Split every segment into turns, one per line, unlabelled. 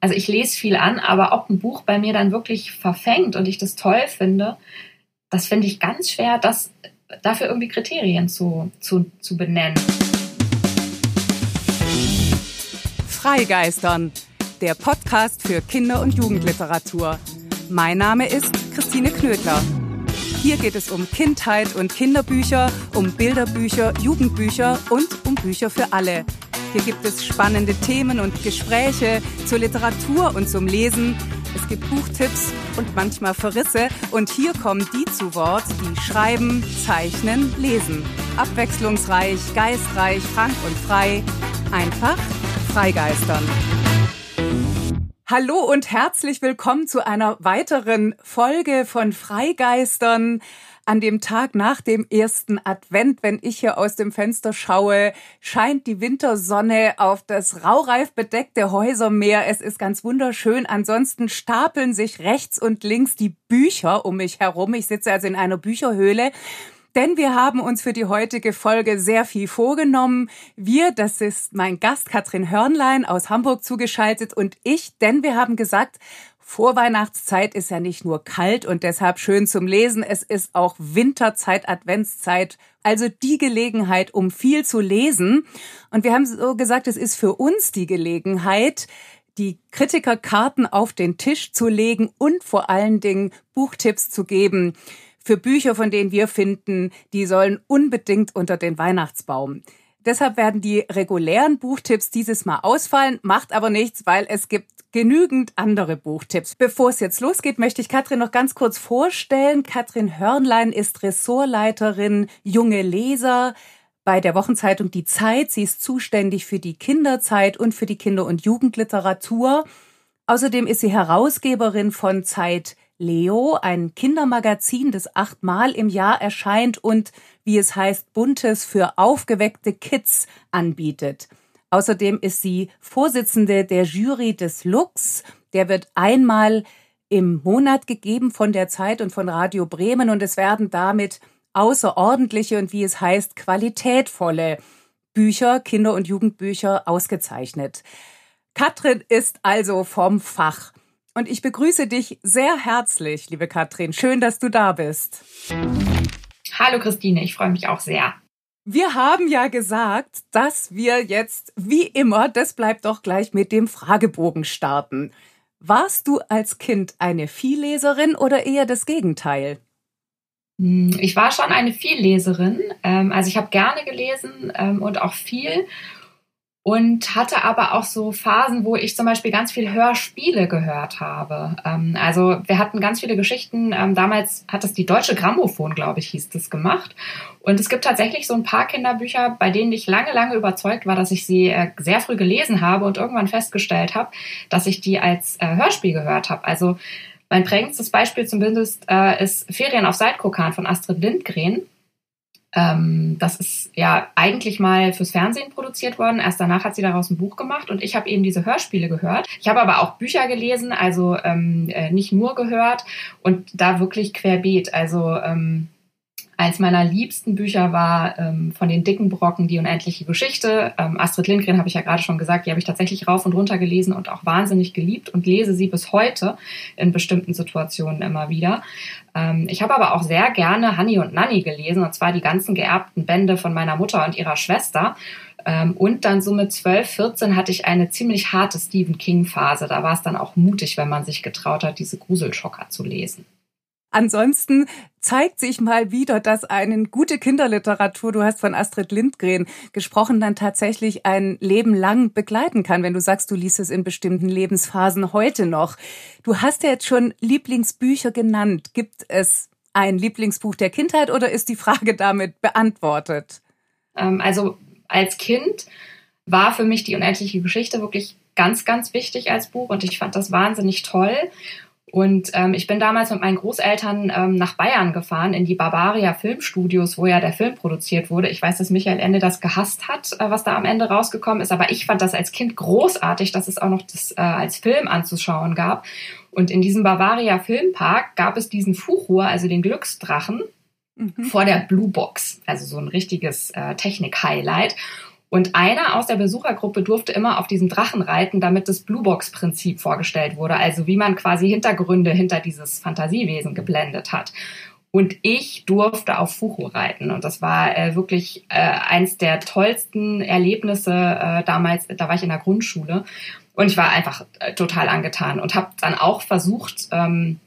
Also ich lese viel an, aber ob ein Buch bei mir dann wirklich verfängt und ich das toll finde, das finde ich ganz schwer, das dafür irgendwie Kriterien zu, zu, zu benennen.
Freigeistern, der Podcast für Kinder- und Jugendliteratur. Mein Name ist Christine Knödler. Hier geht es um Kindheit und Kinderbücher, um Bilderbücher, Jugendbücher und um Bücher für alle. Hier gibt es spannende Themen und Gespräche zur Literatur und zum Lesen. Es gibt Buchtipps und manchmal Verrisse. Und hier kommen die zu Wort, die schreiben, zeichnen, lesen. Abwechslungsreich, geistreich, frank und frei. Einfach freigeistern. Hallo und herzlich willkommen zu einer weiteren Folge von Freigeistern an dem Tag nach dem ersten Advent, wenn ich hier aus dem Fenster schaue, scheint die Wintersonne auf das raureif bedeckte Häusermeer. Es ist ganz wunderschön. Ansonsten stapeln sich rechts und links die Bücher um mich herum. Ich sitze also in einer Bücherhöhle. Denn wir haben uns für die heutige Folge sehr viel vorgenommen. Wir, das ist mein Gast Katrin Hörnlein aus Hamburg zugeschaltet und ich, denn wir haben gesagt, Vorweihnachtszeit ist ja nicht nur kalt und deshalb schön zum Lesen, es ist auch Winterzeit, Adventszeit, also die Gelegenheit, um viel zu lesen. Und wir haben so gesagt, es ist für uns die Gelegenheit, die Kritikerkarten auf den Tisch zu legen und vor allen Dingen Buchtipps zu geben für Bücher, von denen wir finden, die sollen unbedingt unter den Weihnachtsbaum. Deshalb werden die regulären Buchtipps dieses Mal ausfallen, macht aber nichts, weil es gibt genügend andere Buchtipps. Bevor es jetzt losgeht, möchte ich Katrin noch ganz kurz vorstellen. Katrin Hörnlein ist Ressortleiterin Junge Leser bei der Wochenzeitung Die Zeit. Sie ist zuständig für die Kinderzeit und für die Kinder- und Jugendliteratur. Außerdem ist sie Herausgeberin von Zeit Leo, ein Kindermagazin, das achtmal im Jahr erscheint und, wie es heißt, Buntes für aufgeweckte Kids anbietet. Außerdem ist sie Vorsitzende der Jury des Lux. Der wird einmal im Monat gegeben von der Zeit und von Radio Bremen und es werden damit außerordentliche und wie es heißt, qualitätvolle Bücher, Kinder- und Jugendbücher ausgezeichnet. Katrin ist also vom Fach. Und ich begrüße dich sehr herzlich, liebe Katrin. Schön, dass du da bist.
Hallo Christine, ich freue mich auch sehr.
Wir haben ja gesagt, dass wir jetzt, wie immer, das bleibt doch gleich mit dem Fragebogen starten. Warst du als Kind eine Vielleserin oder eher das Gegenteil?
Hm, ich war schon eine Vielleserin. Ähm, also ich habe gerne gelesen ähm, und auch viel und hatte aber auch so Phasen, wo ich zum Beispiel ganz viel Hörspiele gehört habe. Ähm, also wir hatten ganz viele Geschichten. Ähm, damals hat es die Deutsche Grammophon, glaube ich, hieß das gemacht. Und es gibt tatsächlich so ein paar Kinderbücher, bei denen ich lange, lange überzeugt war, dass ich sie äh, sehr früh gelesen habe und irgendwann festgestellt habe, dass ich die als äh, Hörspiel gehört habe. Also mein prägendstes Beispiel zumindest äh, ist Ferien auf Seitkokan von Astrid Lindgren. Ähm, das ist ja eigentlich mal fürs Fernsehen produziert worden. Erst danach hat sie daraus ein Buch gemacht und ich habe eben diese Hörspiele gehört. Ich habe aber auch Bücher gelesen, also ähm, äh, nicht nur gehört und da wirklich querbeet. Also ähm, Eins meiner liebsten Bücher war ähm, von den dicken Brocken Die unendliche Geschichte. Ähm, Astrid Lindgren habe ich ja gerade schon gesagt, die habe ich tatsächlich rauf und runter gelesen und auch wahnsinnig geliebt und lese sie bis heute in bestimmten Situationen immer wieder. Ähm, ich habe aber auch sehr gerne Hanni und Nanni gelesen, und zwar die ganzen geerbten Bände von meiner Mutter und ihrer Schwester. Ähm, und dann so mit 12, 14 hatte ich eine ziemlich harte Stephen King-Phase. Da war es dann auch mutig, wenn man sich getraut hat, diese Gruselschocker zu lesen.
Ansonsten zeigt sich mal wieder, dass eine gute Kinderliteratur, du hast von Astrid Lindgren gesprochen, dann tatsächlich ein Leben lang begleiten kann, wenn du sagst, du liest es in bestimmten Lebensphasen heute noch. Du hast ja jetzt schon Lieblingsbücher genannt. Gibt es ein Lieblingsbuch der Kindheit oder ist die Frage damit beantwortet?
Ähm, also als Kind war für mich die unendliche Geschichte wirklich ganz, ganz wichtig als Buch und ich fand das wahnsinnig toll. Und ähm, ich bin damals mit meinen Großeltern ähm, nach Bayern gefahren, in die Barbaria Filmstudios, wo ja der Film produziert wurde. Ich weiß, dass Michael Ende das gehasst hat, äh, was da am Ende rausgekommen ist, aber ich fand das als Kind großartig, dass es auch noch das äh, als Film anzuschauen gab. Und in diesem Bavaria Filmpark gab es diesen Fuchur, also den Glücksdrachen, mhm. vor der Blue Box, also so ein richtiges äh, Technik-Highlight. Und einer aus der Besuchergruppe durfte immer auf diesem Drachen reiten, damit das Bluebox-Prinzip vorgestellt wurde. Also wie man quasi Hintergründe hinter dieses Fantasiewesen geblendet hat. Und ich durfte auf Fuchu reiten. Und das war äh, wirklich äh, eins der tollsten Erlebnisse äh, damals. Da war ich in der Grundschule. Und ich war einfach äh, total angetan und habe dann auch versucht, ähm,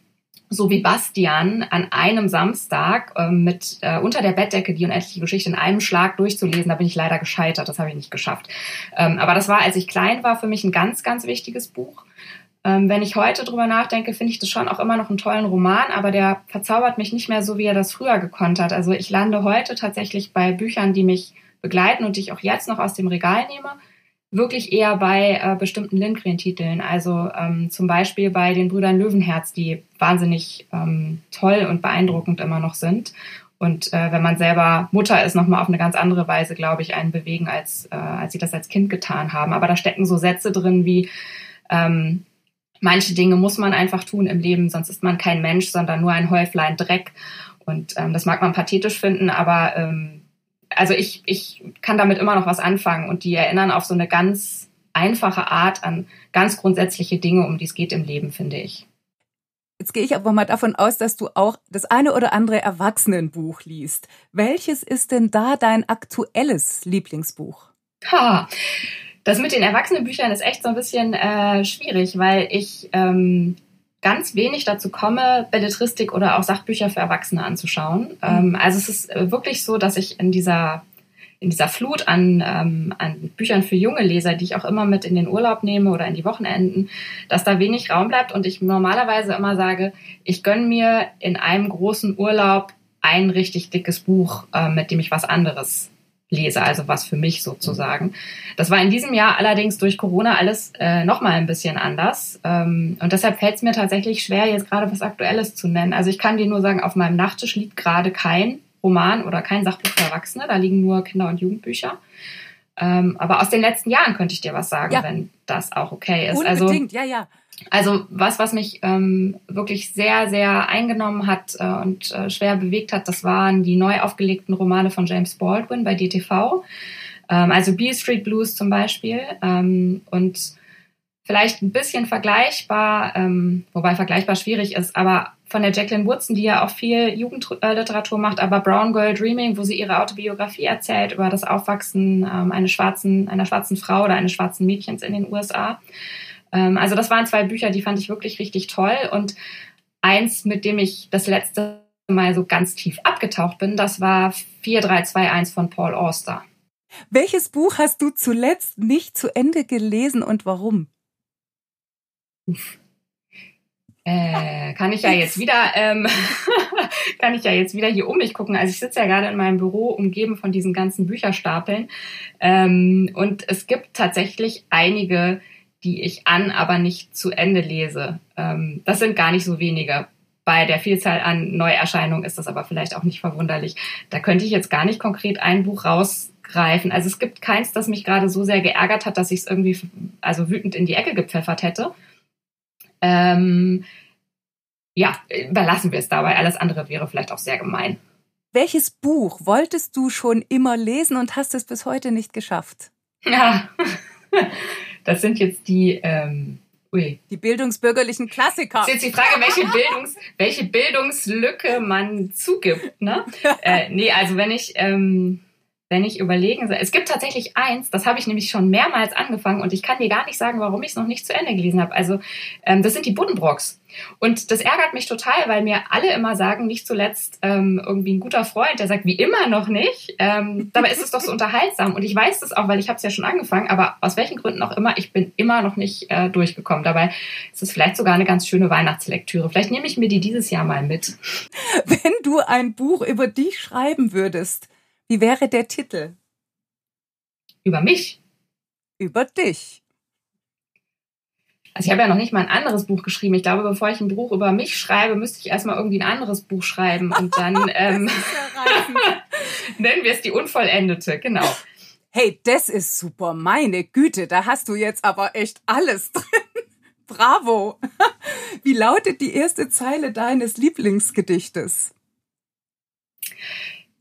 so wie Bastian an einem Samstag ähm, mit äh, unter der Bettdecke die unendliche Geschichte in einem Schlag durchzulesen. Da bin ich leider gescheitert, das habe ich nicht geschafft. Ähm, aber das war, als ich klein war, für mich ein ganz, ganz wichtiges Buch. Ähm, wenn ich heute drüber nachdenke, finde ich das schon auch immer noch einen tollen Roman, aber der verzaubert mich nicht mehr so, wie er das früher gekonnt hat. Also ich lande heute tatsächlich bei Büchern, die mich begleiten und die ich auch jetzt noch aus dem Regal nehme wirklich eher bei äh, bestimmten Lindgren-Titeln. Also ähm, zum Beispiel bei den Brüdern Löwenherz, die wahnsinnig ähm, toll und beeindruckend immer noch sind. Und äh, wenn man selber Mutter ist, nochmal auf eine ganz andere Weise, glaube ich, einen bewegen, als, äh, als sie das als Kind getan haben. Aber da stecken so Sätze drin wie, ähm, manche Dinge muss man einfach tun im Leben, sonst ist man kein Mensch, sondern nur ein Häuflein Dreck. Und ähm, das mag man pathetisch finden, aber ähm, also ich, ich kann damit immer noch was anfangen und die erinnern auf so eine ganz einfache Art an ganz grundsätzliche Dinge, um die es geht im Leben, finde ich.
Jetzt gehe ich aber mal davon aus, dass du auch das eine oder andere Erwachsenenbuch liest. Welches ist denn da dein aktuelles Lieblingsbuch?
Ha, das mit den Erwachsenenbüchern ist echt so ein bisschen äh, schwierig, weil ich ähm, ganz wenig dazu komme, Belletristik oder auch Sachbücher für Erwachsene anzuschauen. Mhm. Ähm, also es ist äh, wirklich so, dass ich in dieser in dieser Flut an, ähm, an Büchern für junge Leser, die ich auch immer mit in den Urlaub nehme oder in die Wochenenden, dass da wenig Raum bleibt und ich normalerweise immer sage, ich gönn mir in einem großen Urlaub ein richtig dickes Buch, äh, mit dem ich was anderes lese, also was für mich sozusagen. Das war in diesem Jahr allerdings durch Corona alles äh, nochmal ein bisschen anders. Ähm, und deshalb fällt es mir tatsächlich schwer, jetzt gerade was Aktuelles zu nennen. Also ich kann dir nur sagen, auf meinem Nachttisch liegt gerade kein Roman oder kein Sachbuch für Erwachsene, da liegen nur Kinder- und Jugendbücher. Ähm, aber aus den letzten Jahren könnte ich dir was sagen, ja. wenn das auch okay ist.
Unbedingt, also, ja, ja.
Also was, was mich ähm, wirklich sehr, sehr eingenommen hat äh, und äh, schwer bewegt hat, das waren die neu aufgelegten Romane von James Baldwin bei DTV. Ähm, also Beale Street Blues zum Beispiel. Ähm, und vielleicht ein bisschen vergleichbar, ähm, wobei vergleichbar schwierig ist, aber von der Jacqueline Woodson, die ja auch viel Jugendliteratur macht, aber Brown Girl Dreaming, wo sie ihre Autobiografie erzählt über das Aufwachsen ähm, einer schwarzen, einer schwarzen Frau oder eines schwarzen Mädchens in den USA. Ähm, also das waren zwei Bücher, die fand ich wirklich richtig toll. Und eins, mit dem ich das letzte Mal so ganz tief abgetaucht bin, das war 4321 von Paul Auster.
Welches Buch hast du zuletzt nicht zu Ende gelesen und warum?
Äh, kann ich ja jetzt wieder, ähm, kann ich ja jetzt wieder hier um mich gucken. Also ich sitze ja gerade in meinem Büro umgeben von diesen ganzen Bücherstapeln. Ähm, und es gibt tatsächlich einige, die ich an, aber nicht zu Ende lese. Ähm, das sind gar nicht so wenige. Bei der Vielzahl an Neuerscheinungen ist das aber vielleicht auch nicht verwunderlich. Da könnte ich jetzt gar nicht konkret ein Buch rausgreifen. Also es gibt keins, das mich gerade so sehr geärgert hat, dass ich es irgendwie also wütend in die Ecke gepfeffert hätte. Ähm, ja, überlassen wir es dabei. Alles andere wäre vielleicht auch sehr gemein.
Welches Buch wolltest du schon immer lesen und hast es bis heute nicht geschafft?
Ja, Das sind jetzt die, ähm,
ui. Die bildungsbürgerlichen Klassiker. Das
ist jetzt die Frage, welche, Bildungs, welche Bildungslücke man zugibt. Ne? äh, nee, also wenn ich, ähm, wenn ich überlegen soll. Es gibt tatsächlich eins, das habe ich nämlich schon mehrmals angefangen und ich kann dir gar nicht sagen, warum ich es noch nicht zu Ende gelesen habe. Also ähm, das sind die Buddenbrocks. Und das ärgert mich total, weil mir alle immer sagen, nicht zuletzt ähm, irgendwie ein guter Freund, der sagt, wie immer noch nicht. Ähm, dabei ist es doch so unterhaltsam. Und ich weiß das auch, weil ich habe es ja schon angefangen, aber aus welchen Gründen auch immer, ich bin immer noch nicht äh, durchgekommen. Dabei ist es vielleicht sogar eine ganz schöne Weihnachtslektüre. Vielleicht nehme ich mir die dieses Jahr mal mit.
Wenn du ein Buch über dich schreiben würdest, wie wäre der Titel?
Über mich?
Über dich.
Also ich habe ja noch nicht mal ein anderes Buch geschrieben. Ich glaube, bevor ich ein Buch über mich schreibe, müsste ich erstmal irgendwie ein anderes Buch schreiben und dann ähm, nennen wir es die Unvollendete, genau.
Hey, das ist super, meine Güte, da hast du jetzt aber echt alles drin. Bravo. Wie lautet die erste Zeile deines Lieblingsgedichtes?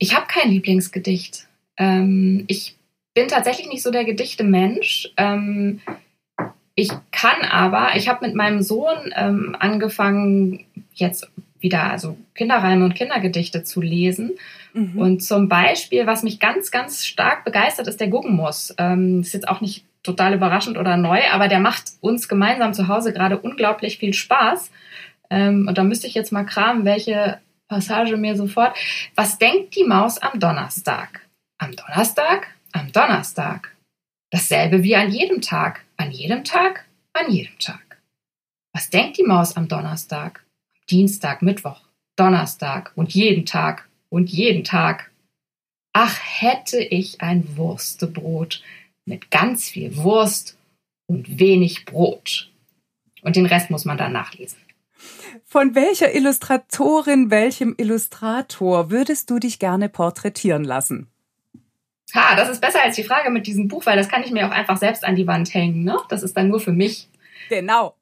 Ich habe kein Lieblingsgedicht. Ähm, ich bin tatsächlich nicht so der Gedichte-Mensch. Ähm, ich kann aber, ich habe mit meinem Sohn ähm, angefangen, jetzt wieder also Kinderreime und Kindergedichte zu lesen. Mhm. Und zum Beispiel, was mich ganz, ganz stark begeistert, ist der Guggenmus. Ähm, ist jetzt auch nicht total überraschend oder neu, aber der macht uns gemeinsam zu Hause gerade unglaublich viel Spaß. Ähm, und da müsste ich jetzt mal kramen, welche Passage mir sofort. Was denkt die Maus am Donnerstag? Am Donnerstag? Am Donnerstag. Dasselbe wie an jedem Tag. An jedem Tag? An jedem Tag. Was denkt die Maus am Donnerstag? Dienstag, Mittwoch, Donnerstag und jeden Tag und jeden Tag. Ach, hätte ich ein Wurstebrot mit ganz viel Wurst und wenig Brot. Und den Rest muss man dann nachlesen.
Von welcher Illustratorin, welchem Illustrator würdest du dich gerne porträtieren lassen?
Ha, das ist besser als die Frage mit diesem Buch, weil das kann ich mir auch einfach selbst an die Wand hängen. Ne? Das ist dann nur für mich.
Genau.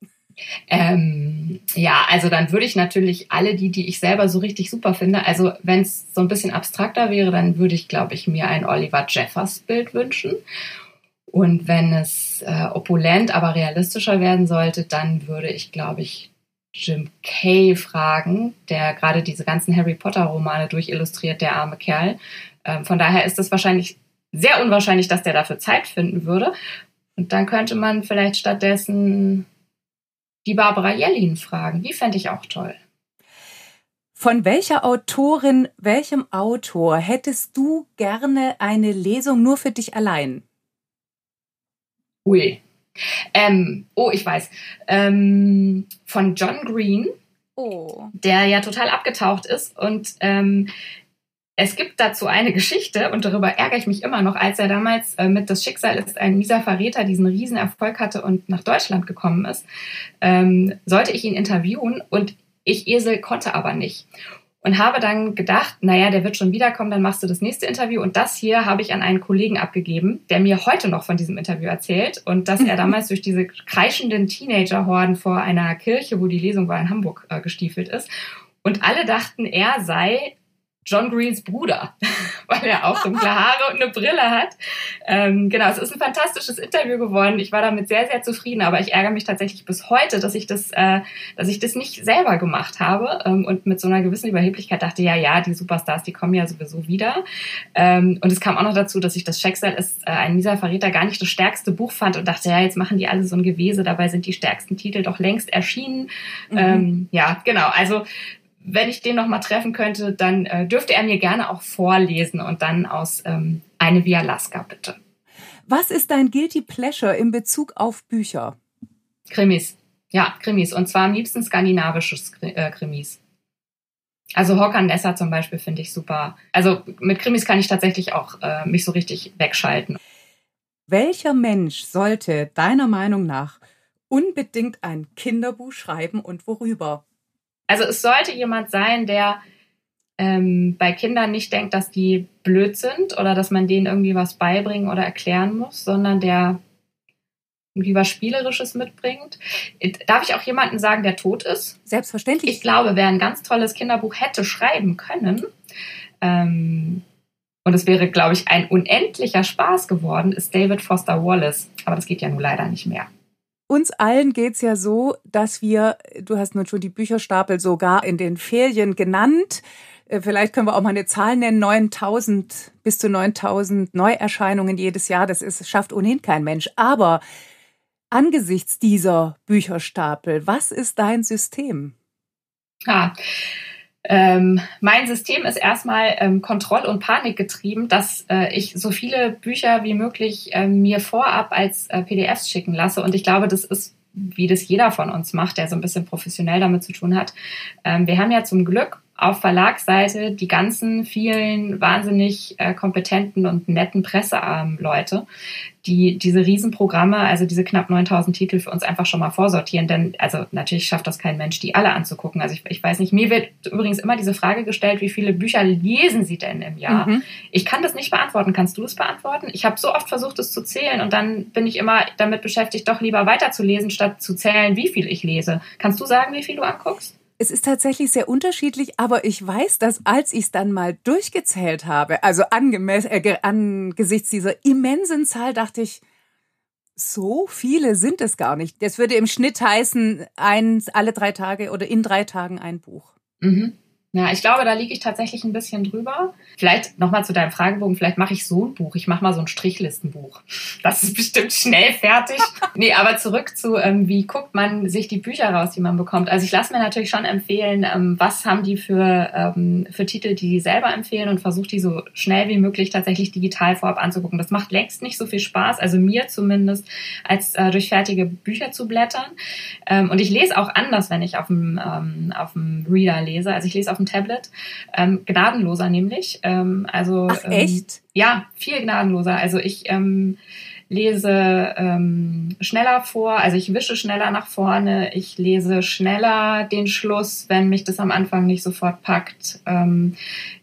Ähm, ja, also dann würde ich natürlich alle die, die ich selber so richtig super finde, also wenn es so ein bisschen abstrakter wäre, dann würde ich, glaube ich, mir ein Oliver Jeffers Bild wünschen. Und wenn es äh, opulent, aber realistischer werden sollte, dann würde ich, glaube ich, Jim Kay fragen, der gerade diese ganzen Harry Potter Romane durchillustriert, der arme Kerl. Ähm, von daher ist es wahrscheinlich sehr unwahrscheinlich, dass der dafür Zeit finden würde. Und dann könnte man vielleicht stattdessen die Barbara Jellin fragen. Die fände ich auch toll.
Von welcher Autorin, welchem Autor hättest du gerne eine Lesung nur für dich allein?
Ui. Ähm, oh, ich weiß. Ähm, von John Green, oh. der ja total abgetaucht ist und ähm, es gibt dazu eine Geschichte und darüber ärgere ich mich immer noch, als er damals äh, mit Das Schicksal ist ein mieser Verräter diesen Riesenerfolg hatte und nach Deutschland gekommen ist, ähm, sollte ich ihn interviewen und ich Esel konnte aber nicht. Und habe dann gedacht, naja, der wird schon wiederkommen, dann machst du das nächste Interview. Und das hier habe ich an einen Kollegen abgegeben, der mir heute noch von diesem Interview erzählt und dass er damals durch diese kreischenden Teenagerhorden vor einer Kirche, wo die Lesung war, in Hamburg äh, gestiefelt ist. Und alle dachten, er sei John Greens Bruder, weil er auch dunkle Haare und eine Brille hat. Ähm, genau, es ist ein fantastisches Interview geworden. Ich war damit sehr, sehr zufrieden, aber ich ärgere mich tatsächlich bis heute, dass ich das, äh, dass ich das nicht selber gemacht habe ähm, und mit so einer gewissen Überheblichkeit dachte, ja, ja, die Superstars, die kommen ja sowieso wieder. Ähm, und es kam auch noch dazu, dass ich das Schicksal ist äh, ein mieser Verräter gar nicht das stärkste Buch fand und dachte, ja, jetzt machen die alle so ein Gewese, dabei sind die stärksten Titel doch längst erschienen. Mhm. Ähm, ja, genau. Also wenn ich den noch mal treffen könnte, dann äh, dürfte er mir gerne auch vorlesen und dann aus ähm, Eine Via Alaska, bitte.
Was ist dein Guilty Pleasure in Bezug auf Bücher?
Krimis. Ja, Krimis. Und zwar am liebsten skandinavisches äh, Krimis. Also Håkan Nesser zum Beispiel finde ich super. Also mit Krimis kann ich tatsächlich auch äh, mich so richtig wegschalten.
Welcher Mensch sollte deiner Meinung nach unbedingt ein Kinderbuch schreiben und worüber?
Also es sollte jemand sein, der ähm, bei Kindern nicht denkt, dass die blöd sind oder dass man denen irgendwie was beibringen oder erklären muss, sondern der irgendwie was Spielerisches mitbringt. Darf ich auch jemanden sagen, der tot ist?
Selbstverständlich.
Ich glaube, wer ein ganz tolles Kinderbuch hätte schreiben können, ähm, und es wäre, glaube ich, ein unendlicher Spaß geworden, ist David Foster Wallace. Aber das geht ja nun leider nicht mehr.
Uns allen geht's ja so, dass wir, du hast nun schon die Bücherstapel sogar in den Ferien genannt, äh, Vielleicht können wir auch mal eine Zahl nennen, 9000 bis zu 9000 Neuerscheinungen jedes Jahr. Das ist, schafft ohnehin kein Mensch. Aber angesichts dieser Bücherstapel, was ist dein System?
Ja, ähm, mein System ist erstmal ähm, Kontroll- und Panik getrieben, dass äh, ich so viele Bücher wie möglich äh, mir vorab als äh, PDFs schicken lasse. Und ich glaube, das ist, wie das jeder von uns macht, der so ein bisschen professionell damit zu tun hat. Ähm, wir haben ja zum Glück auf Verlagsseite die ganzen vielen wahnsinnig äh, kompetenten und netten Presseleute, die diese Riesenprogramme, also diese knapp 9000 Titel für uns einfach schon mal vorsortieren. Denn, also natürlich schafft das kein Mensch, die alle anzugucken. Also ich, ich weiß nicht, mir wird übrigens immer diese Frage gestellt, wie viele Bücher lesen Sie denn im Jahr? Mhm. Ich kann das nicht beantworten. Kannst du es beantworten? Ich habe so oft versucht, es zu zählen und dann bin ich immer damit beschäftigt, doch lieber weiterzulesen, statt zu zählen, wie viel ich lese. Kannst du sagen, wie viel du anguckst?
Es ist tatsächlich sehr unterschiedlich, aber ich weiß, dass als ich es dann mal durchgezählt habe, also äh, angesichts dieser immensen Zahl, dachte ich, so viele sind es gar nicht. Das würde im Schnitt heißen, eins alle drei Tage oder in drei Tagen ein Buch.
Mhm. Ja, ich glaube, da liege ich tatsächlich ein bisschen drüber. Vielleicht nochmal zu deinem Fragebogen, vielleicht mache ich so ein Buch. Ich mache mal so ein Strichlistenbuch. Das ist bestimmt schnell fertig. nee, aber zurück zu, ähm, wie guckt man sich die Bücher raus, die man bekommt. Also ich lasse mir natürlich schon empfehlen, ähm, was haben die für, ähm, für Titel, die die selber empfehlen und versuche die so schnell wie möglich tatsächlich digital vorab anzugucken. Das macht längst nicht so viel Spaß, also mir zumindest, als äh, durch fertige Bücher zu blättern. Ähm, und ich lese auch anders, wenn ich auf dem, ähm, auf dem Reader lese. Also ich lese auf dem Tablet. Ähm, gnadenloser nämlich. Ähm, also
Ach, ähm, echt?
Ja, viel gnadenloser. Also ich ähm, lese ähm, schneller vor, also ich wische schneller nach vorne, ich lese schneller den Schluss, wenn mich das am Anfang nicht sofort packt. Ähm,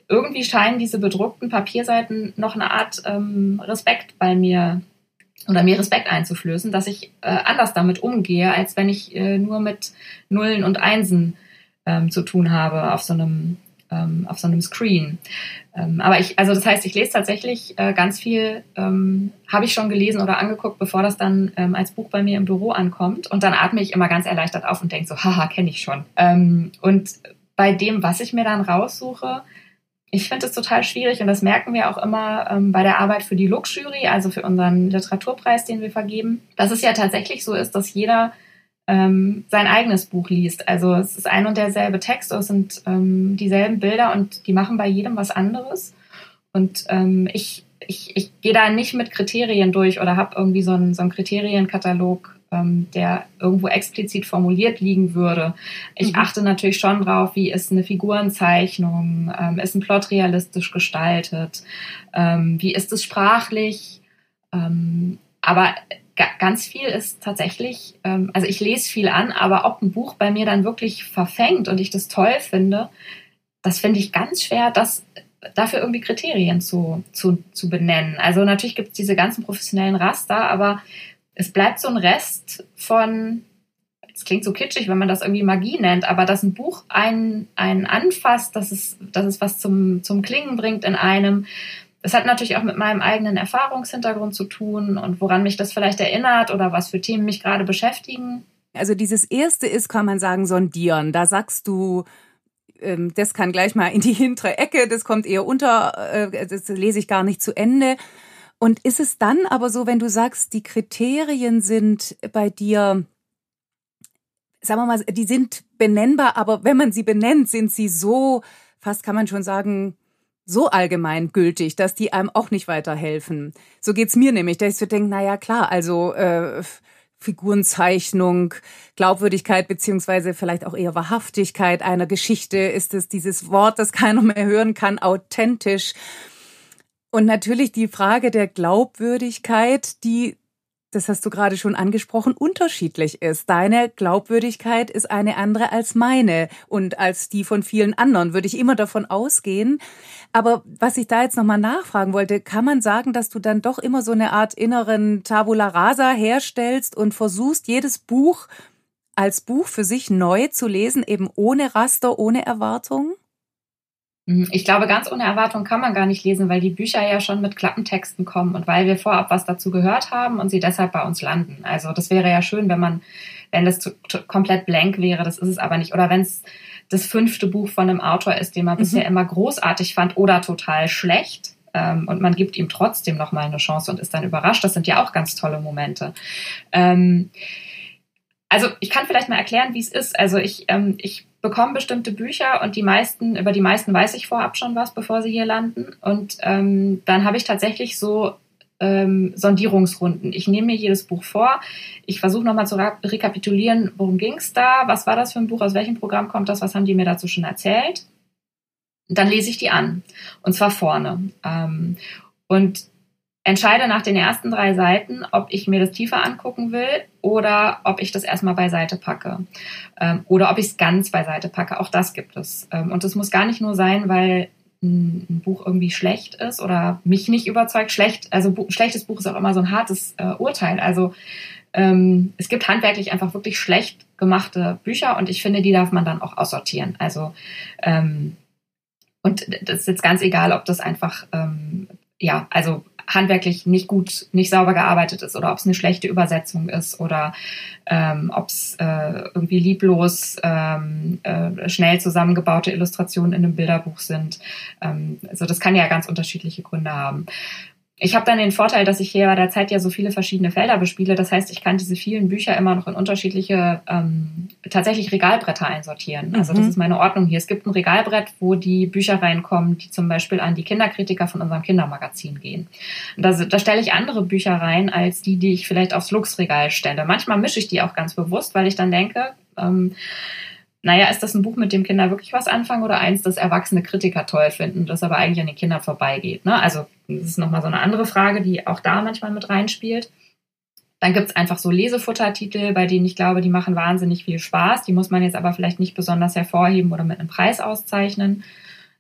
irgendwie scheinen diese bedruckten Papierseiten noch eine Art ähm, Respekt bei mir oder mir Respekt einzuflößen, dass ich äh, anders damit umgehe, als wenn ich äh, nur mit Nullen und Einsen ähm, zu tun habe auf so einem ähm, auf so einem Screen. Ähm, aber ich, also das heißt, ich lese tatsächlich äh, ganz viel, ähm, habe ich schon gelesen oder angeguckt, bevor das dann ähm, als Buch bei mir im Büro ankommt. Und dann atme ich immer ganz erleichtert auf und denke so, haha, kenne ich schon. Ähm, und bei dem, was ich mir dann raussuche, ich finde es total schwierig und das merken wir auch immer ähm, bei der Arbeit für die Lux-Jury, also für unseren Literaturpreis, den wir vergeben, dass es ja tatsächlich so ist, dass jeder ähm, sein eigenes Buch liest. Also es ist ein und derselbe Text, es sind ähm, dieselben Bilder und die machen bei jedem was anderes. Und ähm, ich, ich, ich gehe da nicht mit Kriterien durch oder habe irgendwie so einen, so einen Kriterienkatalog, ähm, der irgendwo explizit formuliert liegen würde. Ich mhm. achte natürlich schon drauf, wie ist eine Figurenzeichnung, ähm, ist ein Plot realistisch gestaltet, ähm, wie ist es sprachlich. Aber ganz viel ist tatsächlich, ähm, also ich lese viel an, aber ob ein Buch bei mir dann wirklich verfängt und ich das toll finde, das finde ich ganz schwer, das dafür irgendwie Kriterien zu, zu, zu benennen. Also natürlich gibt es diese ganzen professionellen Raster, aber es bleibt so ein Rest von, es klingt so kitschig, wenn man das irgendwie Magie nennt, aber dass ein Buch einen, einen anfasst, dass es, dass es was zum, zum Klingen bringt in einem, das hat natürlich auch mit meinem eigenen Erfahrungshintergrund zu tun und woran mich das vielleicht erinnert oder was für Themen mich gerade beschäftigen.
Also dieses erste ist, kann man sagen, sondieren. Da sagst du, ähm, das kann gleich mal in die hintere Ecke, das kommt eher unter, äh, das lese ich gar nicht zu Ende. Und ist es dann aber so, wenn du sagst, die Kriterien sind bei dir, sagen wir mal, die sind benennbar, aber wenn man sie benennt, sind sie so, fast kann man schon sagen, so allgemein gültig, dass die einem auch nicht weiterhelfen. So geht's mir nämlich, dass ich so denke, na ja, klar, also äh, Figurenzeichnung, Glaubwürdigkeit beziehungsweise vielleicht auch eher Wahrhaftigkeit einer Geschichte ist es dieses Wort, das keiner mehr hören kann, authentisch. Und natürlich die Frage der Glaubwürdigkeit, die das hast du gerade schon angesprochen, unterschiedlich ist. Deine Glaubwürdigkeit ist eine andere als meine und als die von vielen anderen, würde ich immer davon ausgehen. Aber was ich da jetzt nochmal nachfragen wollte, kann man sagen, dass du dann doch immer so eine Art inneren Tabula rasa herstellst und versuchst, jedes Buch als Buch für sich neu zu lesen, eben ohne Raster, ohne Erwartung?
Mhm. Ich glaube, ganz ohne Erwartung kann man gar nicht lesen, weil die Bücher ja schon mit Klappentexten kommen und weil wir vorab was dazu gehört haben und sie deshalb bei uns landen. Also das wäre ja schön, wenn man, wenn das zu, zu, komplett blank wäre, das ist es aber nicht. Oder wenn es das fünfte Buch von einem Autor ist, den man mhm. bisher immer großartig fand oder total schlecht. Ähm, und man gibt ihm trotzdem nochmal eine Chance und ist dann überrascht. Das sind ja auch ganz tolle Momente. Ähm, also ich kann vielleicht mal erklären, wie es ist. Also ich, ähm, ich bekomme bestimmte Bücher und die meisten, über die meisten weiß ich vorab schon was, bevor sie hier landen. Und ähm, dann habe ich tatsächlich so ähm, Sondierungsrunden. Ich nehme mir jedes Buch vor. Ich versuche nochmal zu rekapitulieren, worum ging es da, was war das für ein Buch, aus welchem Programm kommt das, was haben die mir dazu schon erzählt. Und dann lese ich die an. Und zwar vorne. Ähm, und entscheide nach den ersten drei Seiten, ob ich mir das tiefer angucken will oder ob ich das erstmal beiseite packe. Ähm, oder ob ich es ganz beiseite packe. Auch das gibt es. Ähm, und es muss gar nicht nur sein, weil ein, ein, Buch irgendwie schlecht ist oder mich nicht überzeugt. Schlecht, also bu schlechtes Buch ist auch immer so ein hartes äh, Urteil. Also ähm, es gibt handwerklich einfach wirklich schlecht gemachte Bücher und ich finde, die darf man dann auch aussortieren. Also ähm, und das ist jetzt ganz egal, ob das einfach ähm, ja, also handwerklich nicht gut, nicht sauber gearbeitet ist oder ob es eine schlechte Übersetzung ist oder ähm, ob es äh, irgendwie lieblos ähm, äh, schnell zusammengebaute Illustrationen in einem Bilderbuch sind. Ähm, also das kann ja ganz unterschiedliche Gründe haben ich habe dann den Vorteil, dass ich hier bei der Zeit ja so viele verschiedene Felder bespiele. Das heißt, ich kann diese vielen Bücher immer noch in unterschiedliche ähm, tatsächlich Regalbretter einsortieren. Also das mhm. ist meine Ordnung hier. Es gibt ein Regalbrett, wo die Bücher reinkommen, die zum Beispiel an die Kinderkritiker von unserem Kindermagazin gehen. da, da stelle ich andere Bücher rein als die, die ich vielleicht aufs Luxregal stelle. Manchmal mische ich die auch ganz bewusst, weil ich dann denke, ähm, naja, ist das ein Buch, mit dem Kinder wirklich was anfangen oder eins, das erwachsene Kritiker toll finden, das aber eigentlich an den Kindern vorbeigeht? Ne? Also das ist nochmal so eine andere Frage, die auch da manchmal mit reinspielt. Dann gibt's einfach so Lesefuttertitel, bei denen ich glaube, die machen wahnsinnig viel Spaß. Die muss man jetzt aber vielleicht nicht besonders hervorheben oder mit einem Preis auszeichnen.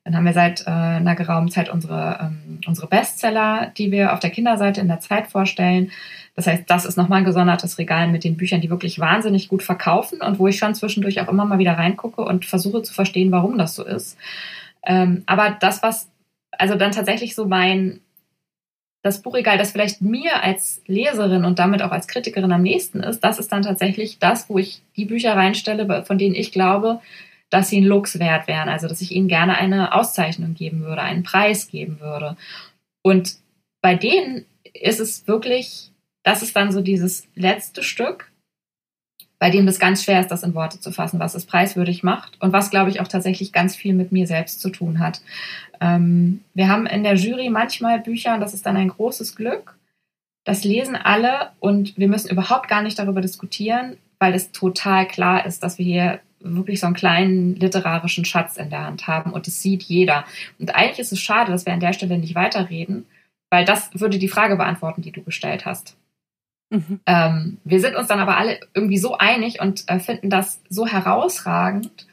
Dann haben wir seit äh, einer geraumen Zeit unsere, ähm, unsere Bestseller, die wir auf der Kinderseite in der Zeit vorstellen. Das heißt, das ist nochmal ein gesondertes Regal mit den Büchern, die wirklich wahnsinnig gut verkaufen und wo ich schon zwischendurch auch immer mal wieder reingucke und versuche zu verstehen, warum das so ist. Ähm, aber das, was, also dann tatsächlich so mein, das Buchregal, das vielleicht mir als Leserin und damit auch als Kritikerin am nächsten ist, das ist dann tatsächlich das, wo ich die Bücher reinstelle, von denen ich glaube, dass sie ein Lux wert wären. Also, dass ich ihnen gerne eine Auszeichnung geben würde, einen Preis geben würde. Und bei denen ist es wirklich, das ist dann so dieses letzte Stück, bei dem es ganz schwer ist, das in Worte zu fassen, was es preiswürdig macht und was, glaube ich, auch tatsächlich ganz viel mit mir selbst zu tun hat. Ähm, wir haben in der Jury manchmal Bücher, und das ist dann ein großes Glück, das lesen alle und wir müssen überhaupt gar nicht darüber diskutieren, weil es total klar ist, dass wir hier wirklich so einen kleinen literarischen Schatz in der Hand haben und das sieht jeder. Und eigentlich ist es schade, dass wir an der Stelle nicht weiterreden, weil das würde die Frage beantworten, die du gestellt hast. Mhm. Ähm, wir sind uns dann aber alle irgendwie so einig und äh, finden das so herausragend,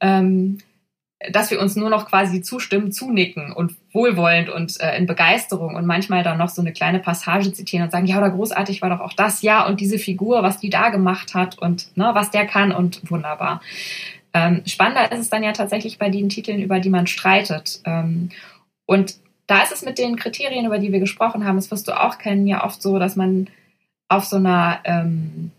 ähm, dass wir uns nur noch quasi zustimmen, zunicken und wohlwollend und äh, in Begeisterung und manchmal dann noch so eine kleine Passage zitieren und sagen, ja, oder großartig war doch auch das, ja, und diese Figur, was die da gemacht hat und ne, was der kann und wunderbar. Ähm, spannender ist es dann ja tatsächlich bei den Titeln, über die man streitet. Ähm, und da ist es mit den Kriterien, über die wir gesprochen haben, das wirst du auch kennen, ja oft so, dass man auf so einer ähm,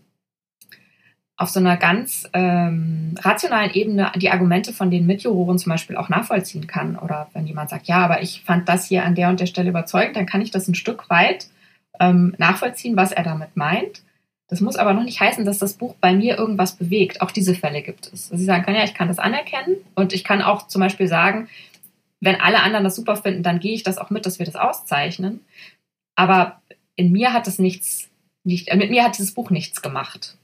auf so einer ganz ähm, rationalen Ebene die Argumente von den Mitjuroren zum Beispiel auch nachvollziehen kann. Oder wenn jemand sagt, ja, aber ich fand das hier an der und der Stelle überzeugend, dann kann ich das ein Stück weit ähm, nachvollziehen, was er damit meint. Das muss aber noch nicht heißen, dass das Buch bei mir irgendwas bewegt. Auch diese Fälle gibt es. Also sie sagen kann, ja, ich kann das anerkennen und ich kann auch zum Beispiel sagen, wenn alle anderen das super finden, dann gehe ich das auch mit, dass wir das auszeichnen. Aber in mir hat es nichts, nicht, mit mir hat dieses Buch nichts gemacht.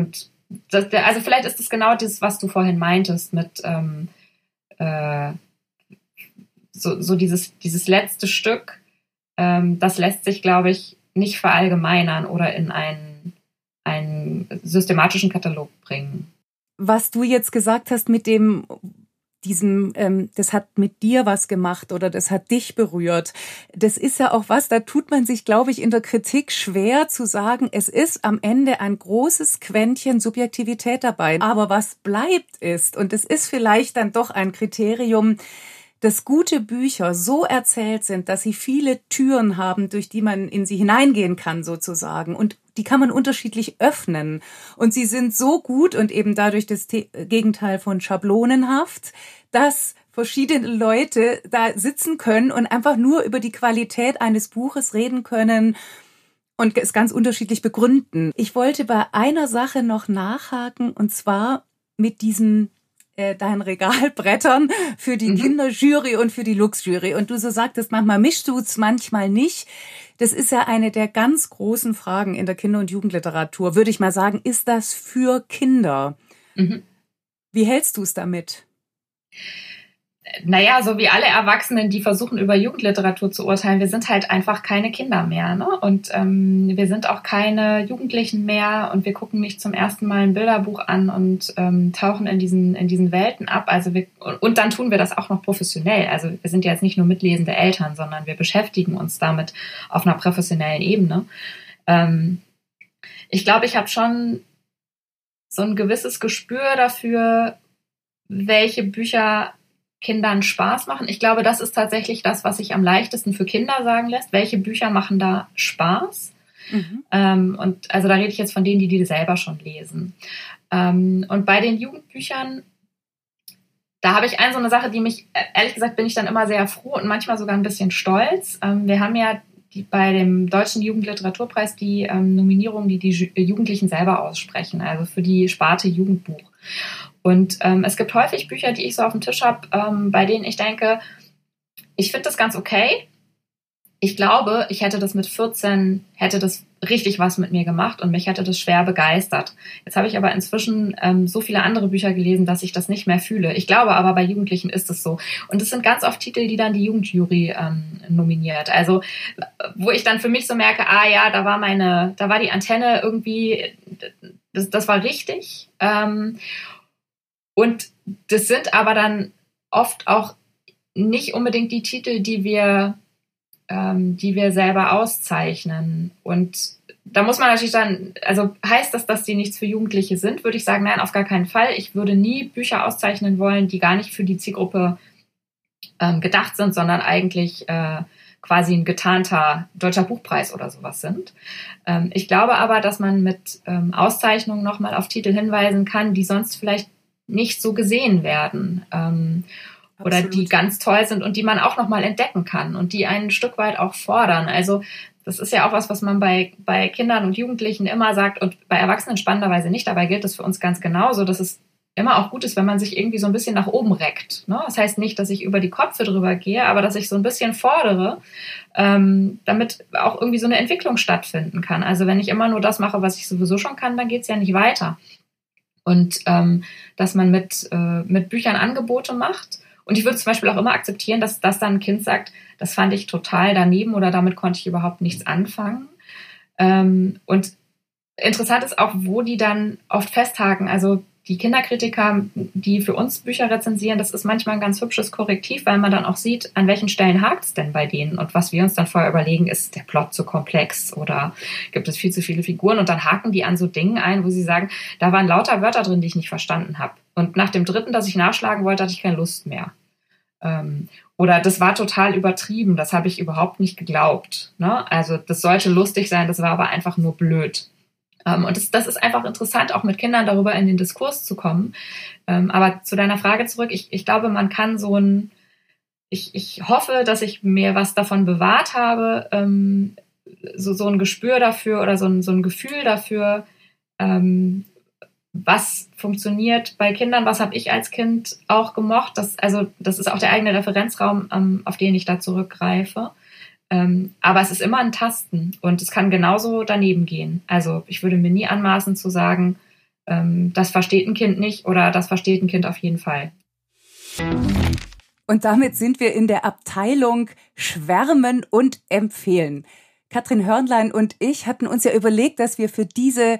Und das, also vielleicht ist es genau das, was du vorhin meintest mit ähm, äh, so, so dieses, dieses letzte Stück, ähm, das lässt sich, glaube ich, nicht verallgemeinern oder in einen, einen systematischen Katalog bringen.
Was du jetzt gesagt hast mit dem, diesem, ähm, das hat mit dir was gemacht oder das hat dich berührt. Das ist ja auch was, da tut man sich, glaube ich, in der Kritik schwer zu sagen, es ist am Ende ein großes Quäntchen Subjektivität dabei. Aber was bleibt ist, und es ist vielleicht dann doch ein Kriterium, dass gute Bücher so erzählt sind, dass sie viele Türen haben, durch die man in sie hineingehen kann, sozusagen. Und die kann man unterschiedlich öffnen. Und sie sind so gut und eben dadurch das Gegenteil von schablonenhaft, dass verschiedene Leute da sitzen können und einfach nur über die Qualität eines Buches reden können und es ganz unterschiedlich begründen. Ich wollte bei einer Sache noch nachhaken und zwar mit diesem äh, deinen Regalbrettern für die mhm. Kinderjury und für die Luxjury. Und du so sagtest, manchmal mischst du es, manchmal nicht. Das ist ja eine der ganz großen Fragen in der Kinder- und Jugendliteratur. Würde ich mal sagen, ist das für Kinder? Mhm. Wie hältst du es damit?
Naja, so wie alle Erwachsenen, die versuchen, über Jugendliteratur zu urteilen, wir sind halt einfach keine Kinder mehr. Ne? Und ähm, wir sind auch keine Jugendlichen mehr und wir gucken nicht zum ersten Mal ein Bilderbuch an und ähm, tauchen in diesen, in diesen Welten ab. Also wir, und dann tun wir das auch noch professionell. Also wir sind ja jetzt nicht nur mitlesende Eltern, sondern wir beschäftigen uns damit auf einer professionellen Ebene. Ähm, ich glaube, ich habe schon so ein gewisses Gespür dafür, welche Bücher Kindern Spaß machen. Ich glaube, das ist tatsächlich das, was sich am leichtesten für Kinder sagen lässt. Welche Bücher machen da Spaß? Mhm. Ähm, und also da rede ich jetzt von denen, die die selber schon lesen. Ähm, und bei den Jugendbüchern, da habe ich eine so eine Sache, die mich, ehrlich gesagt, bin ich dann immer sehr froh und manchmal sogar ein bisschen stolz. Ähm, wir haben ja die, bei dem Deutschen Jugendliteraturpreis die ähm, Nominierung, die die Jugendlichen selber aussprechen, also für die Sparte Jugendbuch. Und ähm, es gibt häufig Bücher, die ich so auf dem Tisch habe, ähm, bei denen ich denke, ich finde das ganz okay. Ich glaube, ich hätte das mit 14, hätte das richtig was mit mir gemacht und mich hätte das schwer begeistert. Jetzt habe ich aber inzwischen ähm, so viele andere Bücher gelesen, dass ich das nicht mehr fühle. Ich glaube aber, bei Jugendlichen ist es so. Und es sind ganz oft Titel, die dann die Jugendjury ähm, nominiert. Also, wo ich dann für mich so merke, ah ja, da war meine, da war die Antenne irgendwie, das, das war richtig. Ähm, und das sind aber dann oft auch nicht unbedingt die Titel, die wir, ähm, die wir selber auszeichnen. Und da muss man natürlich dann, also heißt das, dass die nichts für Jugendliche sind, würde ich sagen, nein, auf gar keinen Fall. Ich würde nie Bücher auszeichnen wollen, die gar nicht für die Zielgruppe ähm, gedacht sind, sondern eigentlich äh, quasi ein getarnter deutscher Buchpreis oder sowas sind. Ähm, ich glaube aber, dass man mit ähm, Auszeichnungen nochmal auf Titel hinweisen kann, die sonst vielleicht nicht so gesehen werden. Ähm, oder die ganz toll sind und die man auch nochmal entdecken kann und die ein Stück weit auch fordern. Also das ist ja auch was, was man bei, bei Kindern und Jugendlichen immer sagt und bei Erwachsenen spannenderweise nicht. Dabei gilt es für uns ganz genauso, dass es immer auch gut ist, wenn man sich irgendwie so ein bisschen nach oben reckt. Ne? Das heißt nicht, dass ich über die Köpfe drüber gehe, aber dass ich so ein bisschen fordere, ähm, damit auch irgendwie so eine Entwicklung stattfinden kann. Also wenn ich immer nur das mache, was ich sowieso schon kann, dann geht es ja nicht weiter. Und ähm, dass man mit, äh, mit Büchern Angebote macht. Und ich würde zum Beispiel auch immer akzeptieren, dass, dass dann ein Kind sagt, das fand ich total daneben oder damit konnte ich überhaupt nichts anfangen. Ähm, und interessant ist auch, wo die dann oft festhaken. Also die Kinderkritiker, die für uns Bücher rezensieren, das ist manchmal ein ganz hübsches Korrektiv, weil man dann auch sieht, an welchen Stellen hakt es denn bei denen. Und was wir uns dann vorher überlegen, ist der Plot zu komplex oder gibt es viel zu viele Figuren? Und dann haken die an so Dingen ein, wo sie sagen, da waren lauter Wörter drin, die ich nicht verstanden habe. Und nach dem dritten, das ich nachschlagen wollte, hatte ich keine Lust mehr. Ähm, oder das war total übertrieben, das habe ich überhaupt nicht geglaubt. Ne? Also das sollte lustig sein, das war aber einfach nur blöd. Ähm, und das, das ist einfach interessant, auch mit Kindern darüber in den Diskurs zu kommen. Ähm, aber zu deiner Frage zurück, ich, ich glaube, man kann so ein, ich, ich hoffe, dass ich mir was davon bewahrt habe, ähm, so, so ein Gespür dafür oder so ein, so ein Gefühl dafür, was funktioniert bei Kindern, was habe ich als Kind auch gemocht. Das, also, das ist auch der eigene Referenzraum, auf den ich da zurückgreife. Ähm, aber es ist immer ein Tasten und es kann genauso daneben gehen. Also ich würde mir nie anmaßen zu sagen, ähm, das versteht ein Kind nicht oder das versteht ein Kind auf jeden Fall.
Und damit sind wir in der Abteilung Schwärmen und Empfehlen. Katrin Hörnlein und ich hatten uns ja überlegt, dass wir für diese